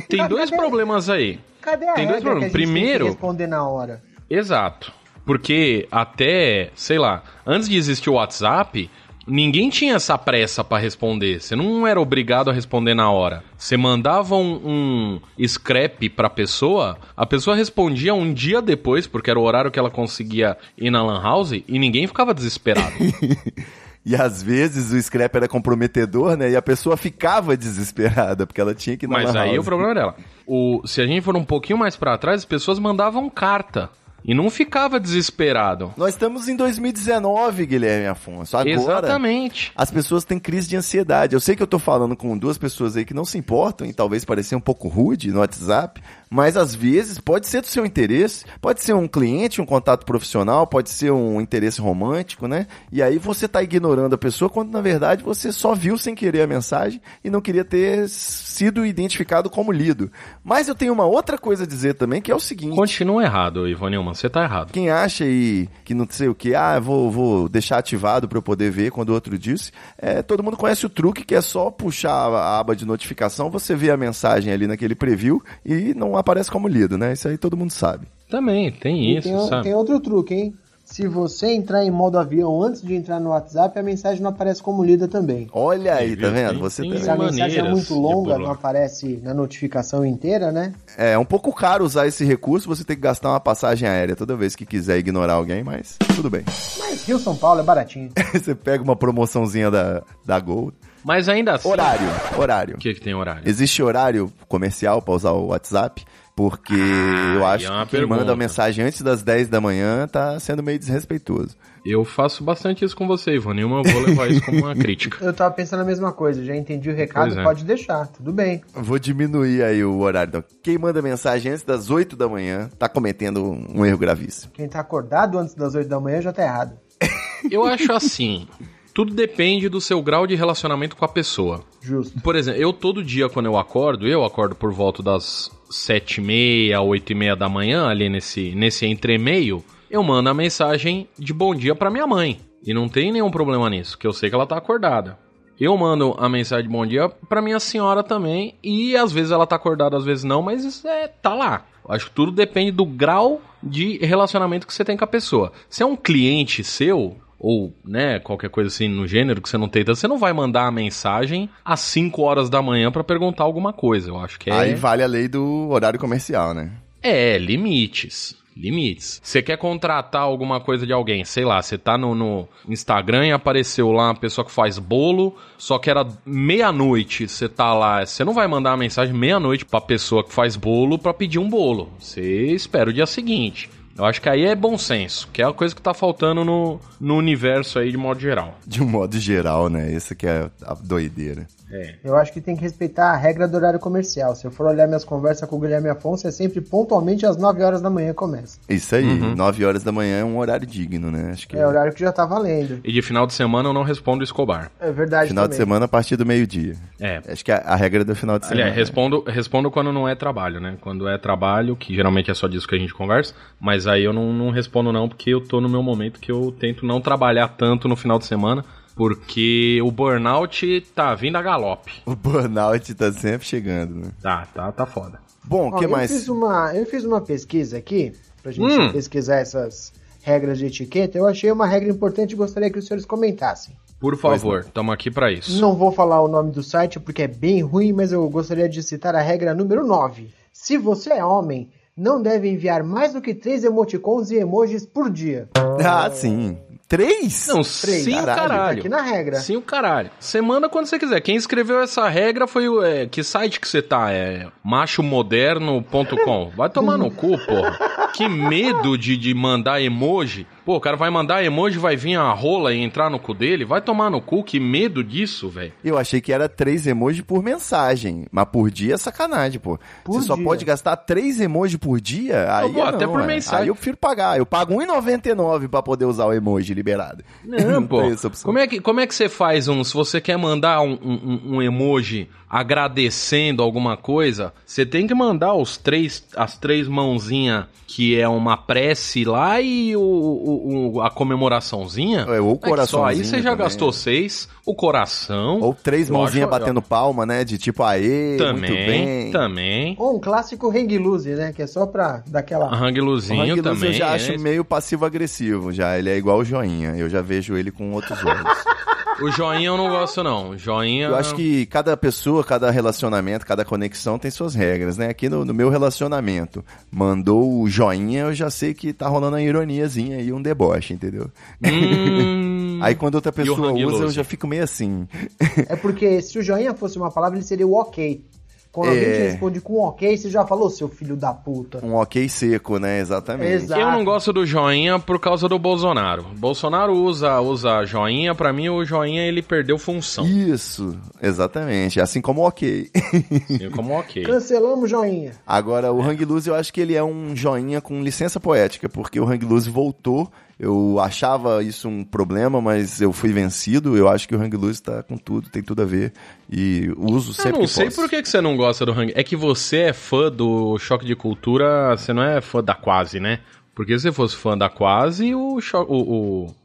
Tem dois Cadê? problemas aí. Cadê a Tem dois problemas. que a gente tem Primeiro- que responder na hora? Exato. Porque até, sei lá, antes de existir o WhatsApp, ninguém tinha essa pressa pra responder. Você não era obrigado a responder na hora. Você mandava um, um scrap pra pessoa, a pessoa respondia um dia depois, porque era o horário que ela conseguia ir na Lan House, e ninguém ficava desesperado. E às vezes o scrap era comprometedor, né? E a pessoa ficava desesperada, porque ela tinha que ir na Mas aí house. o problema dela. O, se a gente for um pouquinho mais pra trás, as pessoas mandavam carta. E não ficava desesperado. Nós estamos em 2019, Guilherme Afonso. Agora, Exatamente. as pessoas têm crise de ansiedade. Eu sei que eu tô falando com duas pessoas aí que não se importam e talvez parecer um pouco rude no WhatsApp, mas às vezes pode ser do seu interesse, pode ser um cliente, um contato profissional, pode ser um interesse romântico, né? E aí você tá ignorando a pessoa quando na verdade você só viu sem querer a mensagem e não queria ter sido identificado como lido. Mas eu tenho uma outra coisa a dizer também, que é o seguinte: Continua errado, Ivanilman. Você tá errado. quem acha aí que não sei o que, ah, vou, vou deixar ativado para eu poder ver quando o outro disse, é, todo mundo conhece o truque que é só puxar a aba de notificação, você vê a mensagem ali naquele preview e não aparece como lido, né? Isso aí todo mundo sabe. Também, tem E isso, tem, sabe? tem outro truque, hein? Se você entrar em modo avião antes de entrar no WhatsApp, a mensagem não aparece como lida também. Olha aí, tá vendo? Tem- Você tem tá- Se a mensagem é muito longa, não aparece na notificação inteira, né? É um pouco caro usar esse recurso, você tem que gastar uma passagem aérea toda vez que quiser ignorar alguém, mas tudo bem. Mas Rio São Paulo é baratinho. você pega uma promoçãozinha da, da Gol. Mas ainda assim. Horário, horário. O que, que tem horário? Existe horário comercial para usar o WhatsApp? Porque eu aí acho é uma que quem pergunta. manda a mensagem antes das 10 da manhã tá sendo meio desrespeitoso. Eu faço bastante isso com você, Ivanilman. Eu vou levar isso como uma crítica. Eu tava pensando a mesma coisa, já entendi o recado, é. pode deixar, tudo bem. Vou diminuir aí o horário. Então, quem manda mensagem antes das 8 da manhã tá cometendo um erro gravíssimo. Quem tá acordado antes das 8 da manhã já tá errado. Eu acho assim. Tudo depende do seu grau de relacionamento com a pessoa. Justo. Por exemplo, eu todo dia quando eu acordo, eu acordo por volta das sete e meia, oito e meia da manhã, ali nesse, nesse entremeio, eu mando a mensagem de bom dia pra minha mãe. E não tem nenhum problema nisso, que eu sei que ela tá acordada. Eu mando a mensagem de bom dia pra minha senhora também, e às vezes ela tá acordada, às vezes não, mas isso é, tá lá. Acho que tudo depende do grau de relacionamento que você tem com a pessoa. Se é um cliente seu, ou, né, qualquer coisa assim no gênero que você não tem, você não vai mandar a mensagem às 5 horas da manhã pra perguntar alguma coisa. Eu acho que é. Aí vale a lei do horário comercial, né? É, limites. Limites. Você quer contratar alguma coisa de alguém, sei lá, você tá no, no Instagram e apareceu lá uma pessoa que faz bolo, só que era meia-noite, você tá lá, você não vai mandar uma mensagem meia-noite pra pessoa que faz bolo pra pedir um bolo. Você espera o dia seguinte. Eu acho que aí é bom senso, que é a coisa que tá faltando no, no universo aí de modo geral. De um modo geral, né? Essa que é a doideira. É. Eu acho que tem que respeitar a regra do horário comercial. Se eu for olhar minhas conversas com o Guilherme Afonso, é sempre pontualmente às 9 horas da manhã começa. Isso aí, Uhum. 9 horas da manhã é um horário digno, né? Acho que É horário que já tá valendo. E de final de semana eu não respondo Escobar. É verdade final de também. semana a partir do meio-dia. É. Acho que a, a regra do final de semana. Aliás, respondo, respondo quando não é trabalho, né? Quando é trabalho, que geralmente é só disso que a gente conversa, mas aí eu não, não respondo não, porque eu tô no meu momento que eu tento não trabalhar tanto no final de semana, porque o burnout tá vindo a galope. O burnout tá sempre chegando, né? Tá, tá, tá foda. Bom, o que eu mais? Fiz uma, eu fiz uma pesquisa aqui, pra gente Hum. pesquisar essas regras de etiqueta. Eu achei uma regra importante e gostaria que os senhores comentassem. Por favor, estamos aqui pra isso. Não vou falar o nome do site porque é bem ruim, mas eu gostaria de citar a regra número 9. Se você é homem, não deve enviar mais do que três emoticons e emojis por dia. Ah, sim. Três? Não, Três. sim o Caralho, Tá caralho. aqui na regra. Sim o caralho. Você manda quando você quiser. Quem escreveu essa regra foi o... é, que site que você tá? É machomoderno.com. Vai tomar no cu, porra. Que medo de, de mandar emoji. Pô, o cara vai mandar emoji, vai vir a rola e entrar no cu dele? Vai tomar no cu. Que medo disso, velho. Eu achei que era três emojis por mensagem. Mas por dia é sacanagem, pô. Por Você só pode gastar três emojis por dia? Aí pô, é até não, por é. mensagem. Aí eu prefiro pagar. Eu pago R$1,99 pra poder usar o emoji liberado. Não, pô. tem essa opção. Como é, que, como é que você faz um. Se você quer mandar um, um- um emoji agradecendo alguma coisa, você tem que mandar os três, as três mãozinhas que é uma prece lá e o, o- o- a comemoraçãozinha. É, ou o É que só aí você já também. gastou seis, o coração. Ou três Eu mãozinhas acho- batendo palma, né? De tipo, aê, muito Também, bem. também. Ou um clássico hang loose, né? Que é só pra dar aquela... O Hangluzinho Hang Loose também. eu já é. acho meio passivo-agressivo já. Ele é igual o joinha. Eu já vejo ele com outros olhos. O joinha eu não gosto, não. O Joinha. Eu acho que cada pessoa, cada relacionamento, cada conexão tem suas regras, né? Aqui no, no meu relacionamento, mandou o joinha, eu já sei que tá rolando uma ironiazinha aí, um deboche, entendeu? Hum, Aí quando outra E pessoa usa, eu já fico meio assim. É porque se o joinha fosse uma palavra, ele seria o ok. Quando alguém É. te responde com ok, você já falou, seu filho da puta. Um ok seco, né? Exatamente. Exato. Eu não gosto do joinha por causa do Bolsonaro. Bolsonaro usa, usa joinha, pra mim o joinha ele perdeu função. Isso, exatamente. Assim como o ok. Eu como ok. Cancelamos joinha. Agora, o Hang Loose, eu acho que ele é um joinha com licença poética, porque o Hang Loose voltou. Eu achava isso um problema, mas eu fui vencido. Eu acho que o Hang Loose tá com tudo, tem tudo a ver. E uso Eu sempre não que sei posso. por que, que você não gosta do Hang. É que você é fã do Choque de Cultura, você não é fã da Quase, né? Porque se você fosse fã da Quase, o, cho- o, o-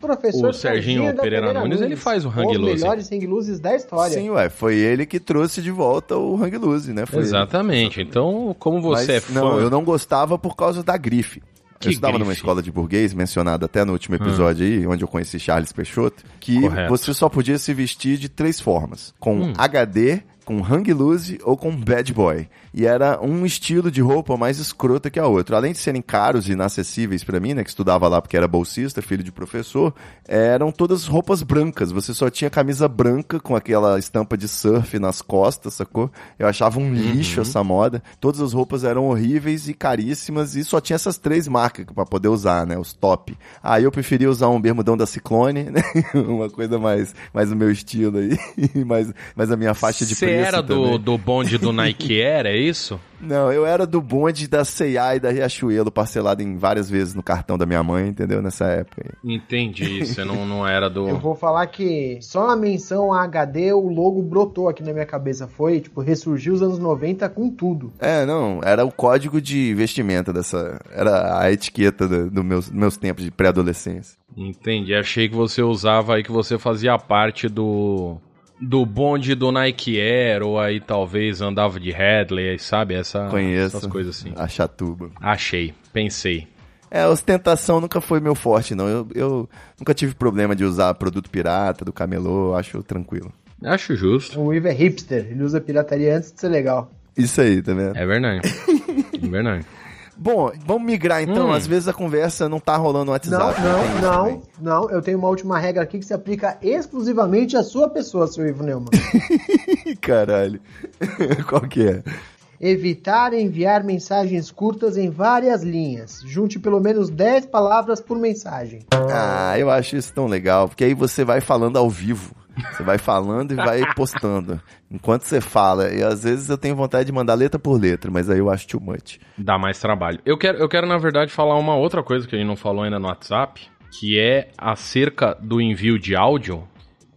Professor O Serginho Pereira Nunes, ele faz o hang Os loose. melhores hang da história. Sim, ué, foi ele que trouxe de volta o Hang Loose, né? Foi ele. Exatamente. Então, como você Mas, é fã. Não, eu não gostava por causa da grife. Que eu estudava numa grife? escola de burguês, mencionado até no último episódio aí, onde eu conheci Charles Peixoto, que Correto. você só podia se vestir de três formas: com Hum. HD, com hang loose ou com bad boy. E era um estilo de roupa mais escrota que a outra. Além de serem caros e inacessíveis pra mim, né, que estudava lá porque era bolsista, filho de professor, eram todas roupas brancas. Você só tinha camisa branca com aquela estampa de surf nas costas, sacou? Eu achava um lixo essa moda. Todas as roupas eram horríveis e caríssimas e só tinha essas três marcas pra poder usar, né, os top. Aí eu preferia usar um bermudão da Ciclone, né? Uma coisa mais mais o meu estilo aí, mais mais a minha faixa de preço era do, também. do bonde do Nike Air, é isso? Não, eu era do bonde da C&A e da Riachuelo, parcelado em várias vezes no cartão da minha mãe, entendeu? Nessa época aí. Entendi. Você não, não era do. Eu vou falar que só a menção a HD, o logo brotou aqui na minha cabeça. Foi, tipo, ressurgiu os anos 90 com tudo. É, não, era o código de vestimenta dessa. Era a etiqueta do, do meus, meus tempos de pré-adolescência. Entendi. Achei que você usava aí que você fazia parte do. Do bonde do Nike Air, ou aí talvez andava de Hadley, sabe? Essa, Conheço. Essas coisas assim. A chatuba. Achei, pensei. É, a ostentação nunca foi meu forte, não. Eu, eu nunca tive problema de usar produto pirata do camelô, acho tranquilo. Acho justo. O Ivo é hipster, ele usa pirataria antes de ser legal. Isso aí, tá vendo? É verdade. é verdade. Bom, vamos migrar então. Hum. Às vezes a conversa não tá rolando no Não, WhatsApp. não, não, também. não. Eu tenho uma última regra aqui que se aplica exclusivamente à sua pessoa, seu Ivo Neumann. Caralho. Qual que é? Evitar enviar mensagens curtas em várias linhas. Junte pelo menos 10 palavras por mensagem. Ah, eu acho isso tão legal, porque aí você vai falando ao vivo. Você vai falando e vai postando. Enquanto você fala. E às vezes eu tenho vontade de mandar letra por letra, mas aí eu acho too much. Dá mais trabalho. Eu quero, eu quero, na verdade, falar uma outra coisa que a gente não falou ainda no WhatsApp, que é acerca do envio de áudio.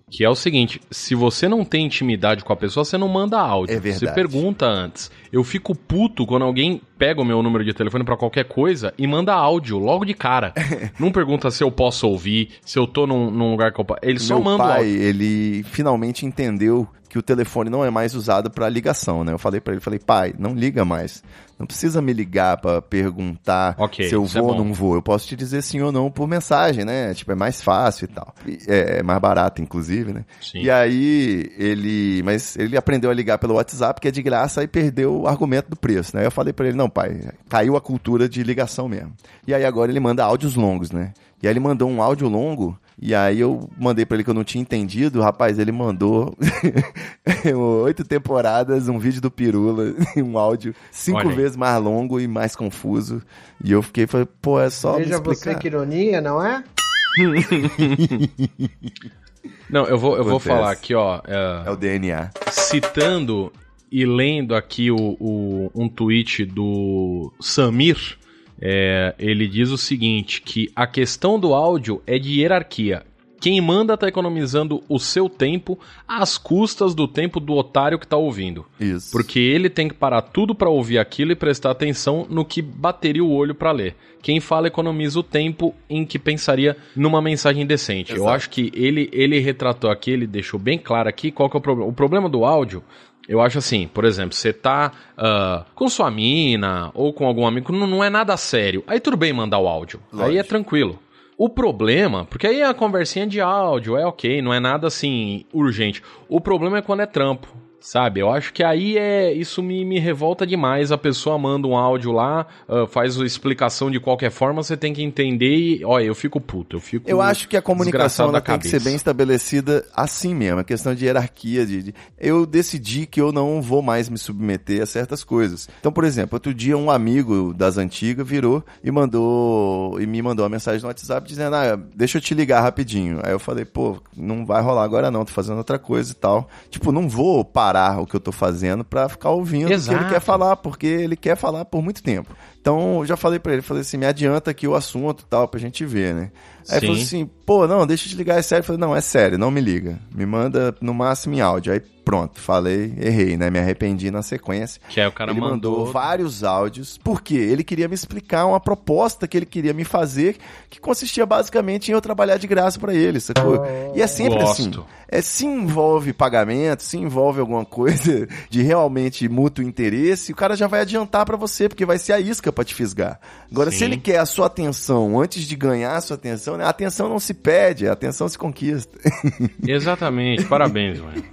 Que é o seguinte, se você não tem intimidade com a pessoa, você não manda áudio. É verdade. Você pergunta antes. Eu fico puto quando alguém pega o meu número de telefone pra qualquer coisa e manda áudio logo de cara. não pergunta se eu posso ouvir, se eu tô num, num lugar que eu... Ele só Meu manda o pai, áudio. ele finalmente entendeu que o telefone não é mais usado para ligação, né? Eu falei para ele, falei, pai, não liga mais. Não precisa me ligar para perguntar Ok, se eu é vou ou bom. não vou. Eu posso te dizer sim ou não por mensagem, né? Tipo, é mais fácil e tal. E É, é mais barato, inclusive, né? Sim. E aí, ele... Mas ele aprendeu a ligar pelo WhatsApp, que é de graça, e perdeu o argumento do preço, né? Eu falei para ele, não, pai, caiu a cultura de ligação mesmo. E aí agora ele manda áudios longos, né? E aí ele mandou um áudio longo, e aí eu mandei pra ele que eu não tinha entendido, rapaz, ele mandou oito temporadas, um vídeo do Pirula, um áudio cinco Olha aí. vezes mais longo e mais confuso. E eu fiquei, falei, pô, é só Veja me você que ironia, não é? Não, eu vou, eu vou falar aqui, ó. é, É o DNA. citando e lendo aqui o, o- um tweet do Samir, é, ele diz o seguinte: que a questão do áudio é de hierarquia. Quem manda tá economizando o seu tempo às custas do tempo do otário que tá ouvindo. Isso. Porque ele tem que parar tudo pra ouvir aquilo e prestar atenção no que bateria o olho pra ler. Quem fala economiza o tempo em que pensaria numa mensagem decente. Eu Exato. acho que ele, ele retratou aqui, ele deixou bem claro aqui qual que é o problema. O problema do áudio, eu acho assim, por exemplo, você tá ah, com sua mina ou com algum amigo, não, não é nada sério. Aí tudo bem mandar o áudio. Aí é Lógico. tranquilo. O problema, porque aí a conversinha de áudio é ok, não é nada assim urgente. O problema é quando é trampo, sabe? Eu acho que aí é isso me, me revolta demais. A pessoa manda um áudio lá, ah, faz a explicação de qualquer forma, você tem que entender e, olha, eu fico puto, eu fico. Eu acho que a comunicação ela tem que ser bem estabelecida assim mesmo, a questão de hierarquia. De, de- Eu decidi que eu não vou mais me submeter a certas coisas. Então, por exemplo, outro dia um amigo das antigas virou e mandou e me mandou uma mensagem no WhatsApp dizendo: Ah, deixa eu te ligar rapidinho. Aí eu falei, pô, não vai rolar agora não, tô fazendo outra coisa e tal. Tipo, não vou parar o que eu tô fazendo pra ficar ouvindo o que ele quer falar, porque ele quer falar por muito tempo. Então, eu já falei pra ele, falei assim, me adianta aqui o assunto e tal, pra gente ver, né? Aí ele falou Sim. assim, pô, não, deixa eu te ligar, é sério. Eu falei, não, é sério, não me liga. Me manda no máximo em áudio. Aí pronto, falei, errei, né? Me arrependi na sequência. Que aí o cara ele mandou, mandou. vários áudios, porque ele queria me explicar uma proposta que ele queria me fazer, que consistia basicamente em eu trabalhar de graça pra ele, sacou? E é sempre assim. Gosto. É, se envolve pagamento, se envolve alguma coisa de realmente mútuo interesse, o cara já vai adiantar pra você, porque vai ser a isca pra te fisgar. Agora, se Sim. ele quer a sua atenção antes de ganhar a sua atenção, né? a atenção não se pede, a atenção se conquista. Exatamente, parabéns, mano.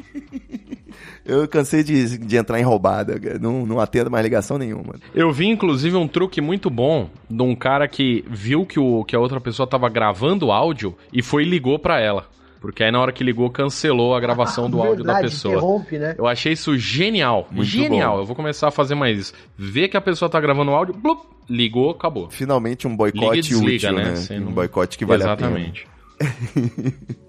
Eu cansei de, de entrar em roubada, não, não atendo mais ligação nenhuma. Eu vi, inclusive, um truque muito bom de um cara que viu que, o, que a outra pessoa tava gravando o áudio e foi e ligou pra ela. Porque aí na hora que ligou, cancelou a gravação do áudio da pessoa. interrompe, né? Eu achei isso genial. Muito genial. bom. Eu vou começar a fazer mais isso. Vê que a pessoa tá gravando o áudio, blup, ligou, acabou. Finalmente um boicote desliga, útil, né? né? Um não- boicote que vale a pena. Exatamente.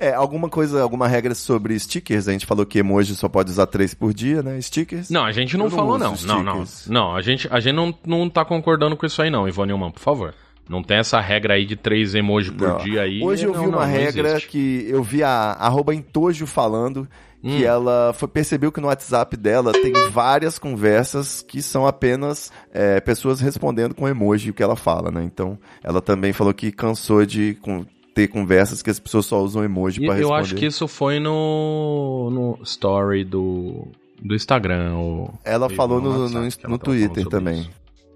É, alguma coisa, alguma regra sobre stickers? A gente falou que emoji só pode usar três por dia, né? Stickers. Não, a gente não não falou, não. Não, não. stickers. Não, a gente, a gente não, não tá concordando com isso aí, não, Ivone Nilman, por favor. Não tem essa regra aí de três emojis por Não. dia aí. Hoje eu não, vi uma não regra que eu vi a arroba Entojo falando que Hum. ela foi- percebeu que no WhatsApp dela tem várias conversas que são apenas é, pessoas respondendo com emoji o que ela fala, né? Então ela também falou que cansou de com- ter conversas que as pessoas só usam emoji E pra eu responder. acho que isso foi no, no story do, do Instagram. O, Ela falou no, no, no falando Twitter também. isso.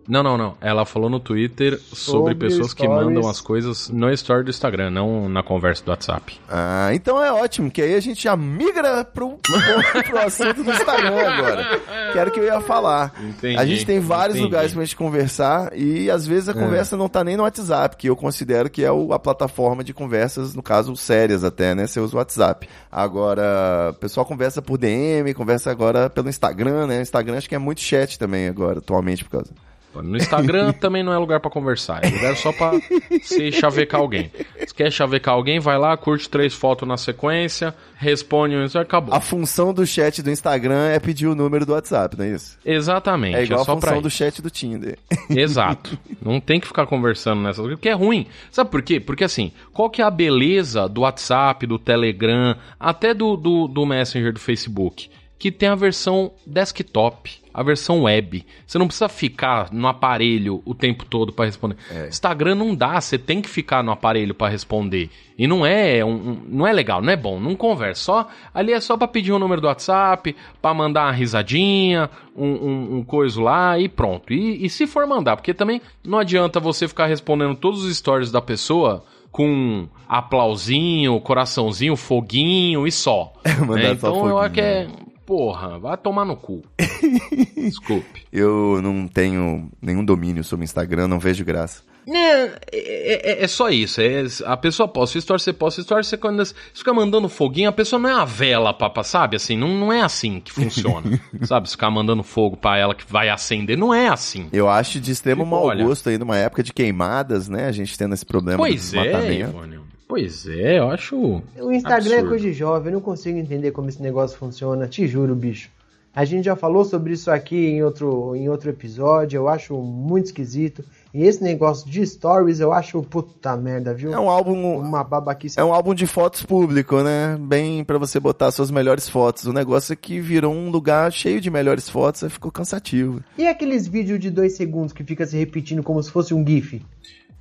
Não, não, não. Ela falou no Twitter sobre, Sobre pessoas que stories. mandam as coisas no story do Instagram, não na conversa do WhatsApp. Ah, então é ótimo, que aí a gente já migra pro, pro, assunto do Instagram agora. Que era o que eu ia falar. Entendi, a gente tem vários entendi. lugares pra gente conversar e às vezes a conversa não tá nem no WhatsApp, que eu considero que é o- a plataforma de conversas, no caso, sérias até, né? Você usa o WhatsApp. Agora, o pessoal conversa por DM, conversa agora pelo Instagram, né? O Instagram acho que é muito chat também agora, atualmente, por causa. No Instagram também não é lugar pra conversar, é lugar só pra se chavecar alguém. Se quer chavecar alguém, vai lá, curte três fotos na sequência, responde isso e acabou. A função do chat do Instagram é pedir o número do WhatsApp, não é isso? Exatamente. É igual a só pra função do chat do Tinder. Exato. Não tem que ficar conversando nessas coisas, porque é ruim. Sabe por quê? Porque assim, qual que é a beleza do WhatsApp, do Telegram, até do, do, do Messenger do Facebook? Que tem a versão desktop, a versão web. Você não precisa ficar no aparelho o tempo todo para responder. Instagram não dá, você tem que ficar no aparelho para responder. E não é um, um- não é legal, não é bom, não conversa. Só ali é só para pedir o número do WhatsApp, para mandar uma risadinha, um, um, um coisa lá e pronto. E, e se for mandar, porque também não adianta você ficar respondendo todos os stories da pessoa com aplausinho, coraçãozinho, foguinho e só. Mandar né? Então eu acho que é. Porra, vai tomar no cu. Desculpe. Eu não tenho nenhum domínio sobre o Instagram, não vejo graça. É, é, é- é só isso. É, a pessoa posta story, você posta story, você quando você fica mandando foguinho, a pessoa não é a vela, papa, sabe? Assim, não, não é assim que funciona. sabe? Você ficar mandando fogo pra ela que vai acender, não é assim. Eu acho de extremo Tipo, mau olha- gosto aí numa época de queimadas, né? A gente tendo esse problema do Pois é, desmatamento. Ivone. Pois é, eu acho. O Instagram é absurdo. coisa de jovem, eu não consigo entender como esse negócio funciona, te juro, bicho. A gente já falou sobre isso aqui em outro, em outro episódio, eu acho muito esquisito. E esse negócio de stories eu acho puta merda, viu? É um álbum, Uma babaquice. é um álbum de fotos público, né? Bem pra você botar suas melhores fotos. O negócio é que virou um lugar cheio de melhores fotos, aí ficou cansativo. E aqueles vídeos de dois segundos que fica se repetindo como se fosse um GIF?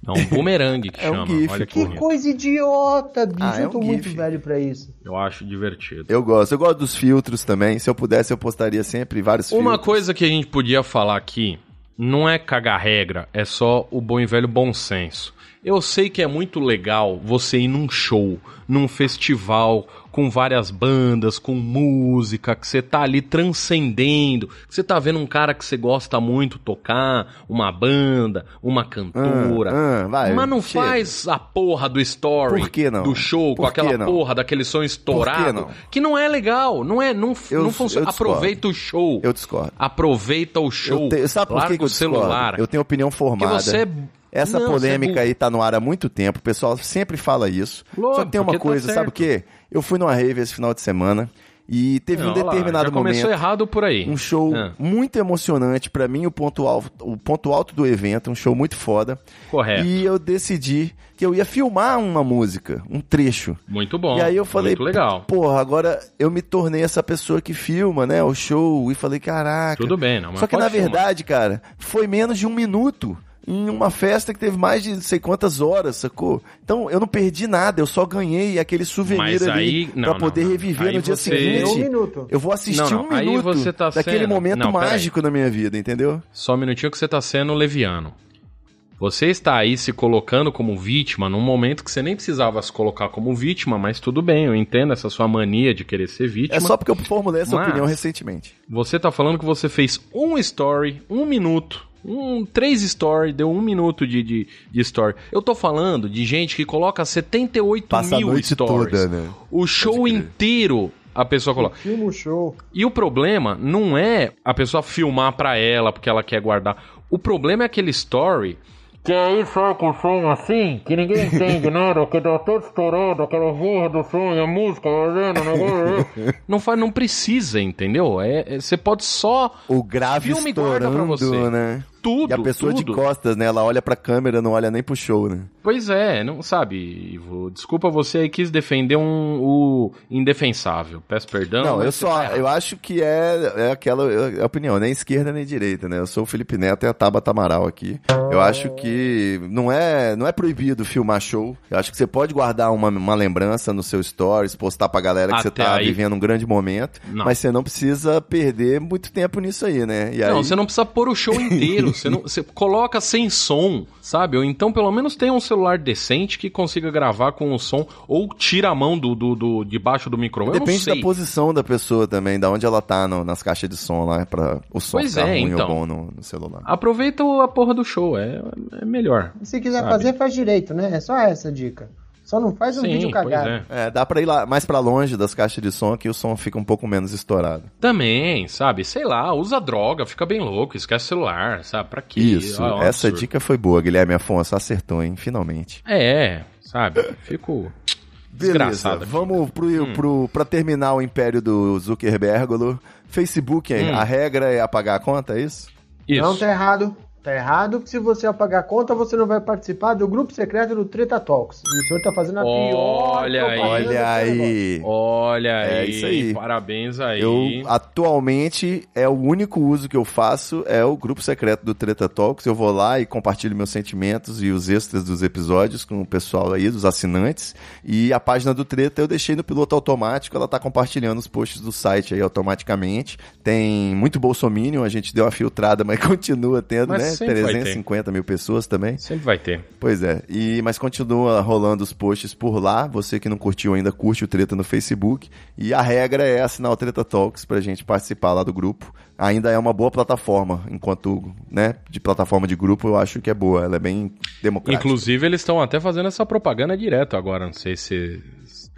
É um boomerang que É um chama. gif. Olha que, Que coisa idiota, bicho. Ah, é eu tô um muito GIF. velho pra isso. Eu acho divertido. Eu gosto. Eu gosto dos filtros também. Se eu pudesse, eu postaria sempre vários Uma filtros. coisa que a gente podia falar aqui não é cagar regra, é só o bom e velho bom senso. Eu sei que é muito legal você ir num show, num festival, com várias bandas, com música, que você tá ali transcendendo, que você tá vendo um cara que você gosta muito tocar, uma banda, uma cantora. Ah, ah, vai, mas não chega. faz a porra do story, Por que não? do show, com Por que aquela não? porra daquele som estourado, não? que não é legal, não é, não, Eu- não funciona. Aproveita o show. Eu discordo. Aproveita o show. Eu te- Sabe por larga que, que eu o celular. Eu tenho opinião Porque formada. você é... Essa Não, é polêmica aí tá no ar há muito tempo, o pessoal sempre fala isso. Só que tem uma tá coisa, sabe certo. o quê? Eu fui numa rave esse final de semana e teve Não, um lá, determinado já começou momento, errado por aí. um show Ah, muito emocionante, pra mim o ponto, alto, o ponto alto do evento, um show muito foda. correto. E eu decidi que eu ia filmar uma música, um trecho. Muito bom. E aí eu falei, Muito legal. porra, agora eu me tornei essa pessoa que filma, né, o show, e falei, caraca. Tudo bem, não, mas Só que na filmar. verdade, cara, foi menos de um minuto. Em uma festa que teve mais de não sei quantas horas, sacou? Então eu não perdi nada, eu só ganhei aquele souvenir Mas ali aí- não, pra não, poder não. reviver Aí no dia você- Um seguinte. minuto. Eu vou assistir Não, não, um aí minuto você tá daquele sendo- momento Não, mágico na minha vida, entendeu? Só um minutinho que você tá sendo leviano. Você está aí se colocando como vítima num momento que você nem precisava se colocar como vítima, mas tudo bem, eu entendo essa sua mania de querer ser vítima. É só porque eu formulei essa opinião recentemente. Você tá falando que você fez um story, um minuto, um três story, deu um minuto de, de, de story. Eu tô falando de gente que coloca 78 Passa a mil noite stories. toda, né? O show inteiro a pessoa coloca. Filma o show. E o problema não é a pessoa filmar pra ela porque ela quer guardar. O problema é aquele story que aí sai com o som assim, que ninguém entende nada, que dá todo estourado, aquela porra do som, a música fazendo, negócio. não faz, não precisa, entendeu? É, é- você pode só O grave Filme guarda pra estourando, você. né? Tudo. E a pessoa tudo. de costas, né? Ela olha pra câmera, não olha nem pro show, né? Pois é, não sabe, Ivo. Desculpa, você aí quis defender um, o indefensável. Peço perdão. Não, eu você só, tá eu acho que é, é aquela é a opinião, nem esquerda nem direita, né? Eu sou o Felipe Neto e a Tabata Amaral aqui. Eu acho que não é, não é proibido filmar show. Eu acho que você pode guardar uma, uma lembrança no seu stories, postar pra galera que você Até tá aí. vivendo um grande momento, Não. mas você não precisa perder muito tempo nisso aí, né? E aí, Não, você não precisa pôr o show inteiro. Você, não, você coloca sem som, sabe? Ou então, pelo menos, tenha um celular decente que consiga gravar com o som. Ou tira a mão do, do, do debaixo do microfone. Depende da posição da pessoa também, da onde ela tá no- nas caixas de som lá, pra o som Pois ficar é, ruim então. ou bom no, no celular. Aproveita o- a porra do show. É, é melhor. Se quiser Sabe. fazer, faz direito, né? É só essa a dica. Só não faz um Sim, vídeo cagado. é. É, dá pra ir lá mais pra longe das caixas de som que o som fica um pouco menos estourado. Também, sabe? Sei lá, usa droga, fica bem louco, esquece o celular, sabe? Pra quê? Isso, Ah, é um essa absurdo. dica foi boa, Guilherme Afonso. Acertou, hein? Finalmente. É, sabe? Fico Beleza, vamos pro, Hum. pro, pra terminar o império do Zuckerberg. Facebook, hein? Hum. a regra é apagar a conta, é isso? Isso. Não tá errado. Tá errado que se você apagar a conta, você não vai participar do grupo secreto do Treta Talks. E o senhor tá fazendo a pior Olha aí. Olha aí. Olha É aí, isso aí. parabéns aí. Eu, atualmente, é o único uso que eu faço é o grupo secreto do Treta Talks. Eu vou lá e compartilho meus sentimentos e os extras dos episódios com o pessoal aí, dos assinantes. E a página do Treta eu deixei no piloto automático, ela tá compartilhando os posts do site aí automaticamente. Tem muito bolsominion, a gente deu uma filtrada, mas continua tendo, Mas né? Sempre vai ter. 350 mil pessoas também. Sempre vai ter. Pois é, e, mas continua rolando os posts por lá. Você que não curtiu ainda, curte o Treta no Facebook. E a regra é assinar o Treta Talks pra gente participar lá do grupo. Ainda é uma boa plataforma, enquanto, né, de plataforma de grupo eu acho que é boa. Ela é bem democrática. Inclusive, eles estão até fazendo essa propaganda direto agora. Não sei se,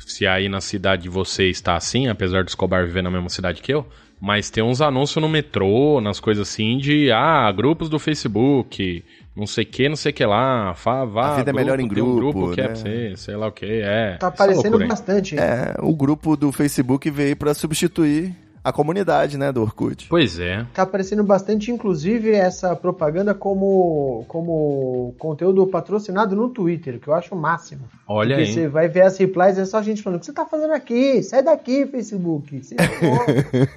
se aí na cidade de você está assim, apesar do Escobar viver na mesma cidade que eu. Mas tem uns anúncios no metrô, nas coisas assim, de ah, grupos do Facebook, não sei que, não sei que lá, vá, vá. A vida é melhor em tem um grupo, grupo que é né? pra você, sei lá o que, é. Tá aparecendo loucura bastante. É, o grupo do Facebook veio pra substituir a comunidade, né, do Orkut. Pois é. Tá aparecendo bastante, inclusive, essa propaganda como, como conteúdo patrocinado no Twitter, que eu acho o máximo. Olha Porque aí. você vai ver as replies, é só gente falando, o que você tá fazendo aqui? Sai daqui, Facebook. Se for."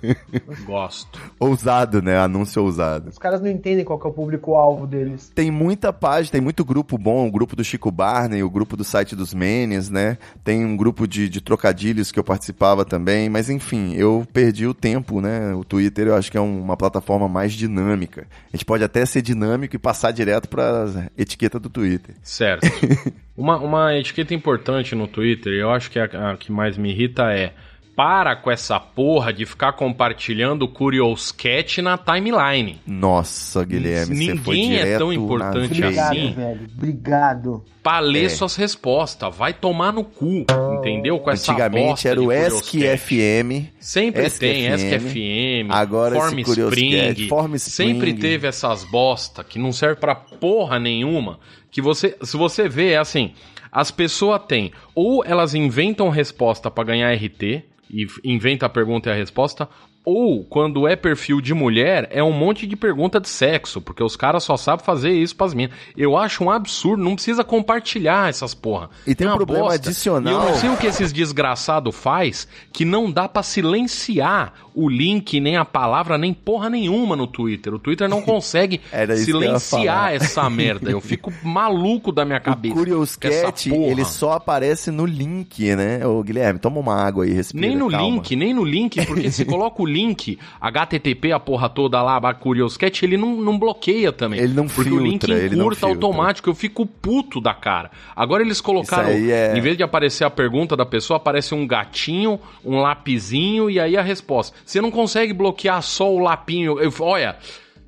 Gosto. Ousado, né, anúncio ousado. Os caras não entendem qual que é o público-alvo deles. Tem muita página, tem muito grupo bom, o grupo do Chico Barney, o grupo do site dos Menes, né? Tem um grupo de, de trocadilhos que eu participava também, mas enfim, eu perdi o tempo, né? O Twitter eu acho que é um- uma plataforma mais dinâmica. A gente pode até ser dinâmico e passar direto pra etiqueta do Twitter. Certo. uma, uma etiqueta importante no Twitter, eu acho que a, a que mais me irrita é para com essa porra de ficar compartilhando Curious Cat na timeline. Nossa, Guilherme, você foi Ninguém é direto tão na importante veia. Obrigado, assim. velho. Obrigado. Pra ler É. suas respostas. Vai tomar no cu, entendeu? Com essa Antigamente bosta era o Curious ESC Cat. FM. Sempre ESC tem, FM, ESC-FM, agora Form Spring, Form Spring. sempre teve essas bosta que não serve pra porra nenhuma, que você, se você vê, é assim, as pessoas têm, ou elas inventam resposta pra ganhar RT, e inventa a pergunta e a resposta, ou quando é perfil de mulher, é um monte de pergunta de sexo, porque os caras só sabem fazer isso pras minas. Eu acho um absurdo, não precisa compartilhar essas porra. E tem É um problema bosta. adicional. E eu não sei o que esses desgraçados faz que não dá pra silenciar o link, nem a palavra, nem porra nenhuma no Twitter. O Twitter não consegue silenciar essa merda. Eu fico maluco da minha O cabeça. Curious com essa Cat, ele só aparece no link, né? Ô, Guilherme, toma uma água aí, respira, Nem no calma. link, nem no link, porque se coloca o link, HTTP, a porra toda lá, a Curious Cat, ele não, não bloqueia também. Ele não Porque o link filtra, ele não encurta filtra. automático, eu fico puto da cara. Agora eles colocaram, é- em vez de aparecer a pergunta da pessoa, aparece um gatinho, um lapizinho e aí a resposta. Você não consegue bloquear só o lapinho. Eu, olha,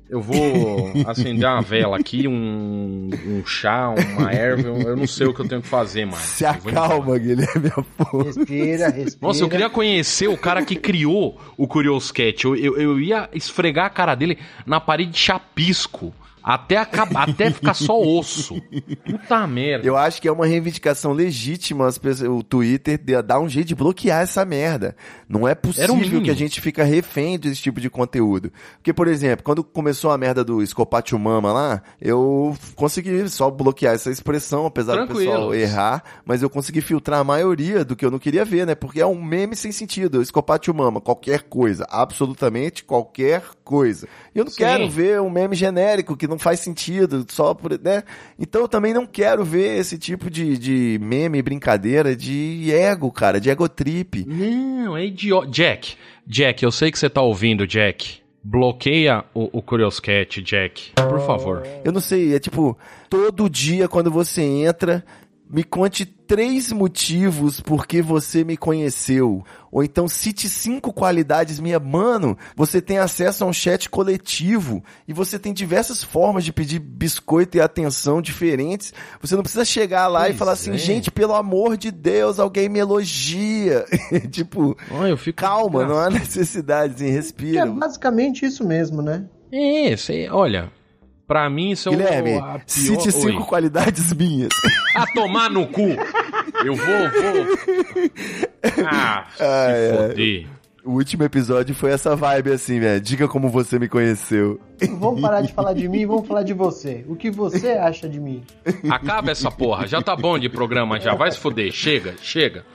eu vou acender uma vela aqui, um, um chá, uma erva, eu, não sei o que eu tenho que fazer mais. Se Eu vou embora. acalma, Guilherme Afonso. Respira, respira. Nossa, eu queria conhecer o cara que criou o Curious Cat. Eu, eu, eu ia esfregar a cara dele na parede de chapisco. Até, acabar, até ficar só osso. Puta merda. Eu acho que é uma reivindicação legítima as pessoas- o Twitter de- dar um jeito de bloquear essa merda. Não é possível mínimo. que a gente fica refém desse tipo de conteúdo. Porque, por exemplo, quando começou a merda do Escopatio Mama lá, eu consegui só bloquear essa expressão, apesar do pessoal errar, mas eu consegui filtrar a maioria do que eu não queria ver, né? Porque é um meme sem sentido. Escopatio Mama, qualquer coisa, absolutamente qualquer coisa. E eu não Sim. quero ver um meme genérico que não faz sentido, só por, né? Então eu também não quero ver esse tipo de, de meme, brincadeira de ego, cara, de ego trip. Não, é idiota. Jack, Jack, eu sei que você tá ouvindo, Jack. Bloqueia o, o Jack. Por favor. Eu não sei, é tipo, todo dia quando você entra, Me conte três motivos por que você me conheceu. Ou então cite cinco qualidades minha. Mano, você tem acesso a um chat coletivo e você tem diversas formas de pedir biscoito e atenção diferentes. Você não precisa chegar lá e Pois falar assim, é. gente, pelo amor de Deus, alguém me elogia. tipo, fico calma, não há necessidade, assim, Que é respira. basicamente isso mesmo, né? É, sei, olha, pra mim isso é o- Guilherme, a pior... cite cinco Oi. qualidades minhas. A tomar no cu! Eu vou, vou... Ah, se Ai, ai. foder. O último episódio foi essa vibe assim, velho. Diga como você me conheceu. Vamos parar de falar de mim e vamos falar de você. O que você acha de mim? Acaba essa porra, já tá bom de programa já, vai se foder, chega, chega.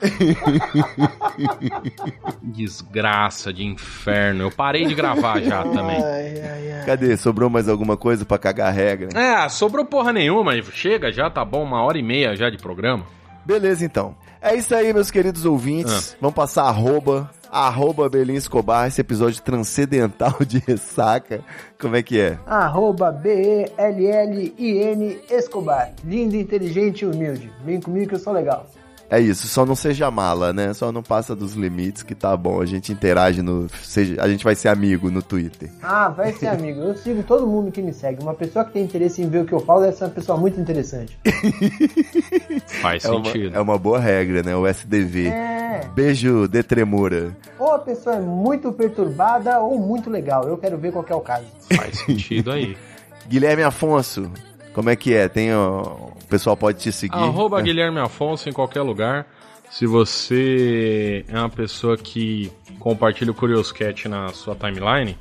Desgraça de inferno, eu parei de gravar já também. Ai, ai, ai. Cadê? Sobrou mais alguma coisa pra cagar a regra? Ah, sobrou porra nenhuma, chega, já tá bom, uma hora e meia já de programa. Beleza, então. É isso aí, meus queridos ouvintes. Vamos passar arroba, arroba Belin Escobar, esse episódio transcendental de ressaca. Como é que é? Arroba B-E-L-L-I-N Escobar. Lindo, inteligente e humilde. Vem comigo que eu sou legal. É isso, só não seja mala, né? Só não passa dos limites que tá bom. A gente interage no. Seja, a gente vai ser amigo no Twitter. Ah, vai ser amigo. Eu sigo todo mundo que me segue. Uma pessoa que tem interesse em ver o que eu falo deve ser uma pessoa muito interessante. Faz É uma, sentido. é uma boa regra, né? O SDV. É. Beijo de tremura. Ou a pessoa é muito perturbada ou muito legal. Eu quero ver qual que é o caso. Faz sentido aí. Guilherme Afonso, como é que é? Tem, ó, o pessoal pode te seguir. Arroba né? Guilherme Afonso em qualquer lugar. Se você é uma pessoa que compartilha o Curioscat na sua timeline,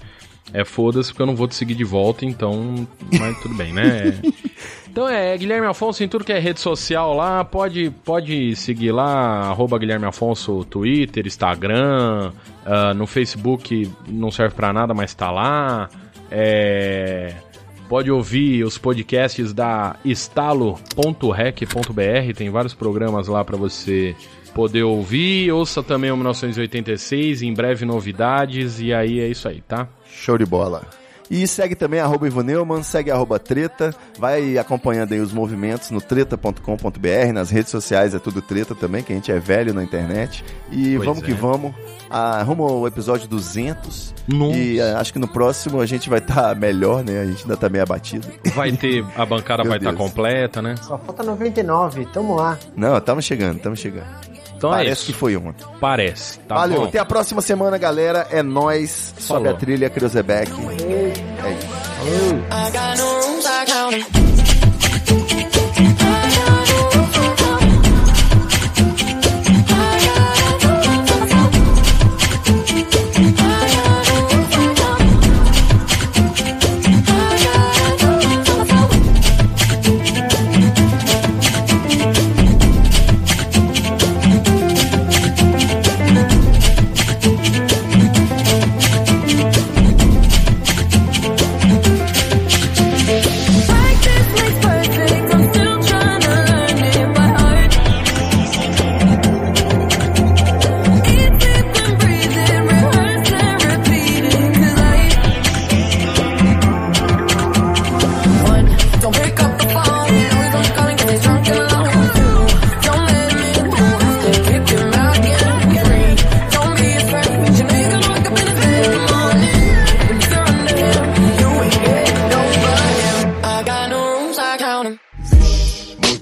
é foda-se porque eu não vou te seguir de volta, então. Mas tudo bem, né? Então é Guilherme Afonso em tudo que é rede social lá. Pode, pode seguir lá, arroba Guilherme Afonso, Twitter, Instagram. ah, no Facebook não serve pra nada, mas tá lá. É. Pode ouvir os podcasts da estalo.rec.br, tem vários programas lá para você poder ouvir. Ouça também o 1986, em breve novidades, e aí é isso aí, tá? Show de bola. E segue também arroba Ivo Neumann, segue arroba treta, vai acompanhando aí os movimentos no treta.com.br, nas redes sociais é tudo treta também, que a gente é velho na internet. E Pois vamos é. que vamos, ah, rumo ao episódio 200. Nossa. E ah, acho que no próximo a gente vai estar melhor, né? A gente ainda tá meio abatido. Vai ter, a bancada vai estar Deus. completa, né? Só falta 99. Tamo lá. Não, estamos chegando, estamos chegando. Então é Parece isso. que foi ontem. Parece. Tá Valeu, bom? até a próxima semana, galera. É nóis. Sobe Falou. a trilha, Creuzebeck. É isso. I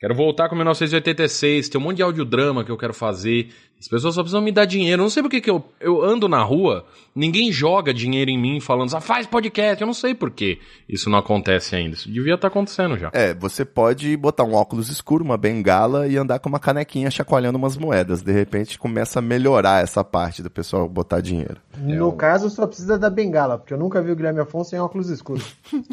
Quero voltar com 1986, tem um monte de audiodrama que eu quero fazer. As pessoas só precisam me dar dinheiro. Eu não sei porque que eu, eu ando na rua, ninguém joga dinheiro em mim falando, ah, faz podcast. Eu não sei por que isso não acontece ainda. Isso devia estar acontecendo já. É, você pode botar um óculos escuro, uma bengala e andar com uma canequinha chacoalhando umas moedas. De repente começa a melhorar essa parte do pessoal botar dinheiro. No caso, só precisa da bengala, porque eu nunca vi o Guilherme Afonso sem óculos escuros.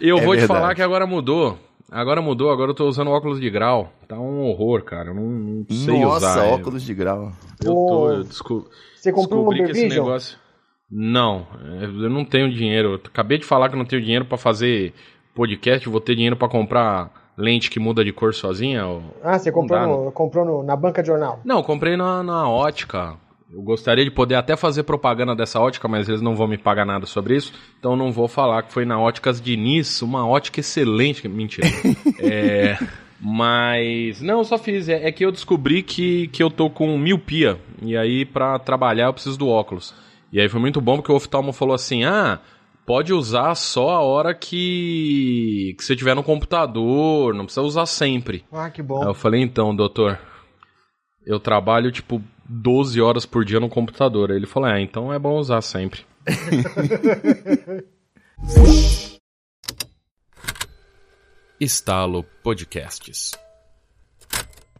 Eu É vou te verdade. falar que agora mudou. Agora mudou, agora eu tô usando óculos de grau. Tá um horror, cara. Eu não, não sei Nossa, usar. Eu- óculos de grau. Eu, tô, eu desco- Você comprou um descobri que esse negócio. Não, é, eu não tenho dinheiro. Eu acabei de falar que eu não tenho dinheiro pra fazer podcast, eu vou ter dinheiro pra comprar lente que muda de cor sozinha. Ah, você comprou, dá, no- comprou no- na banca de jornal. Não, eu comprei na, na ótica. Eu gostaria de poder até fazer propaganda dessa ótica, mas eles não vão me pagar nada sobre isso. Então não vou falar que foi na Óticas Diniz, uma ótica excelente. Mentira. é, mas. Não, eu só fiz. É, é que eu descobri que, que eu tô com miopia. E aí, pra trabalhar, eu preciso do óculos. E aí foi muito bom porque o oftalmo falou assim: ah. Pode usar só a hora que, que você tiver no computador, não precisa usar sempre. Ah, que Aí bom. eu falei, então, doutor, eu trabalho tipo 12 horas por dia no computador. Aí ele falou, é, então é bom usar sempre. Estalo Podcasts.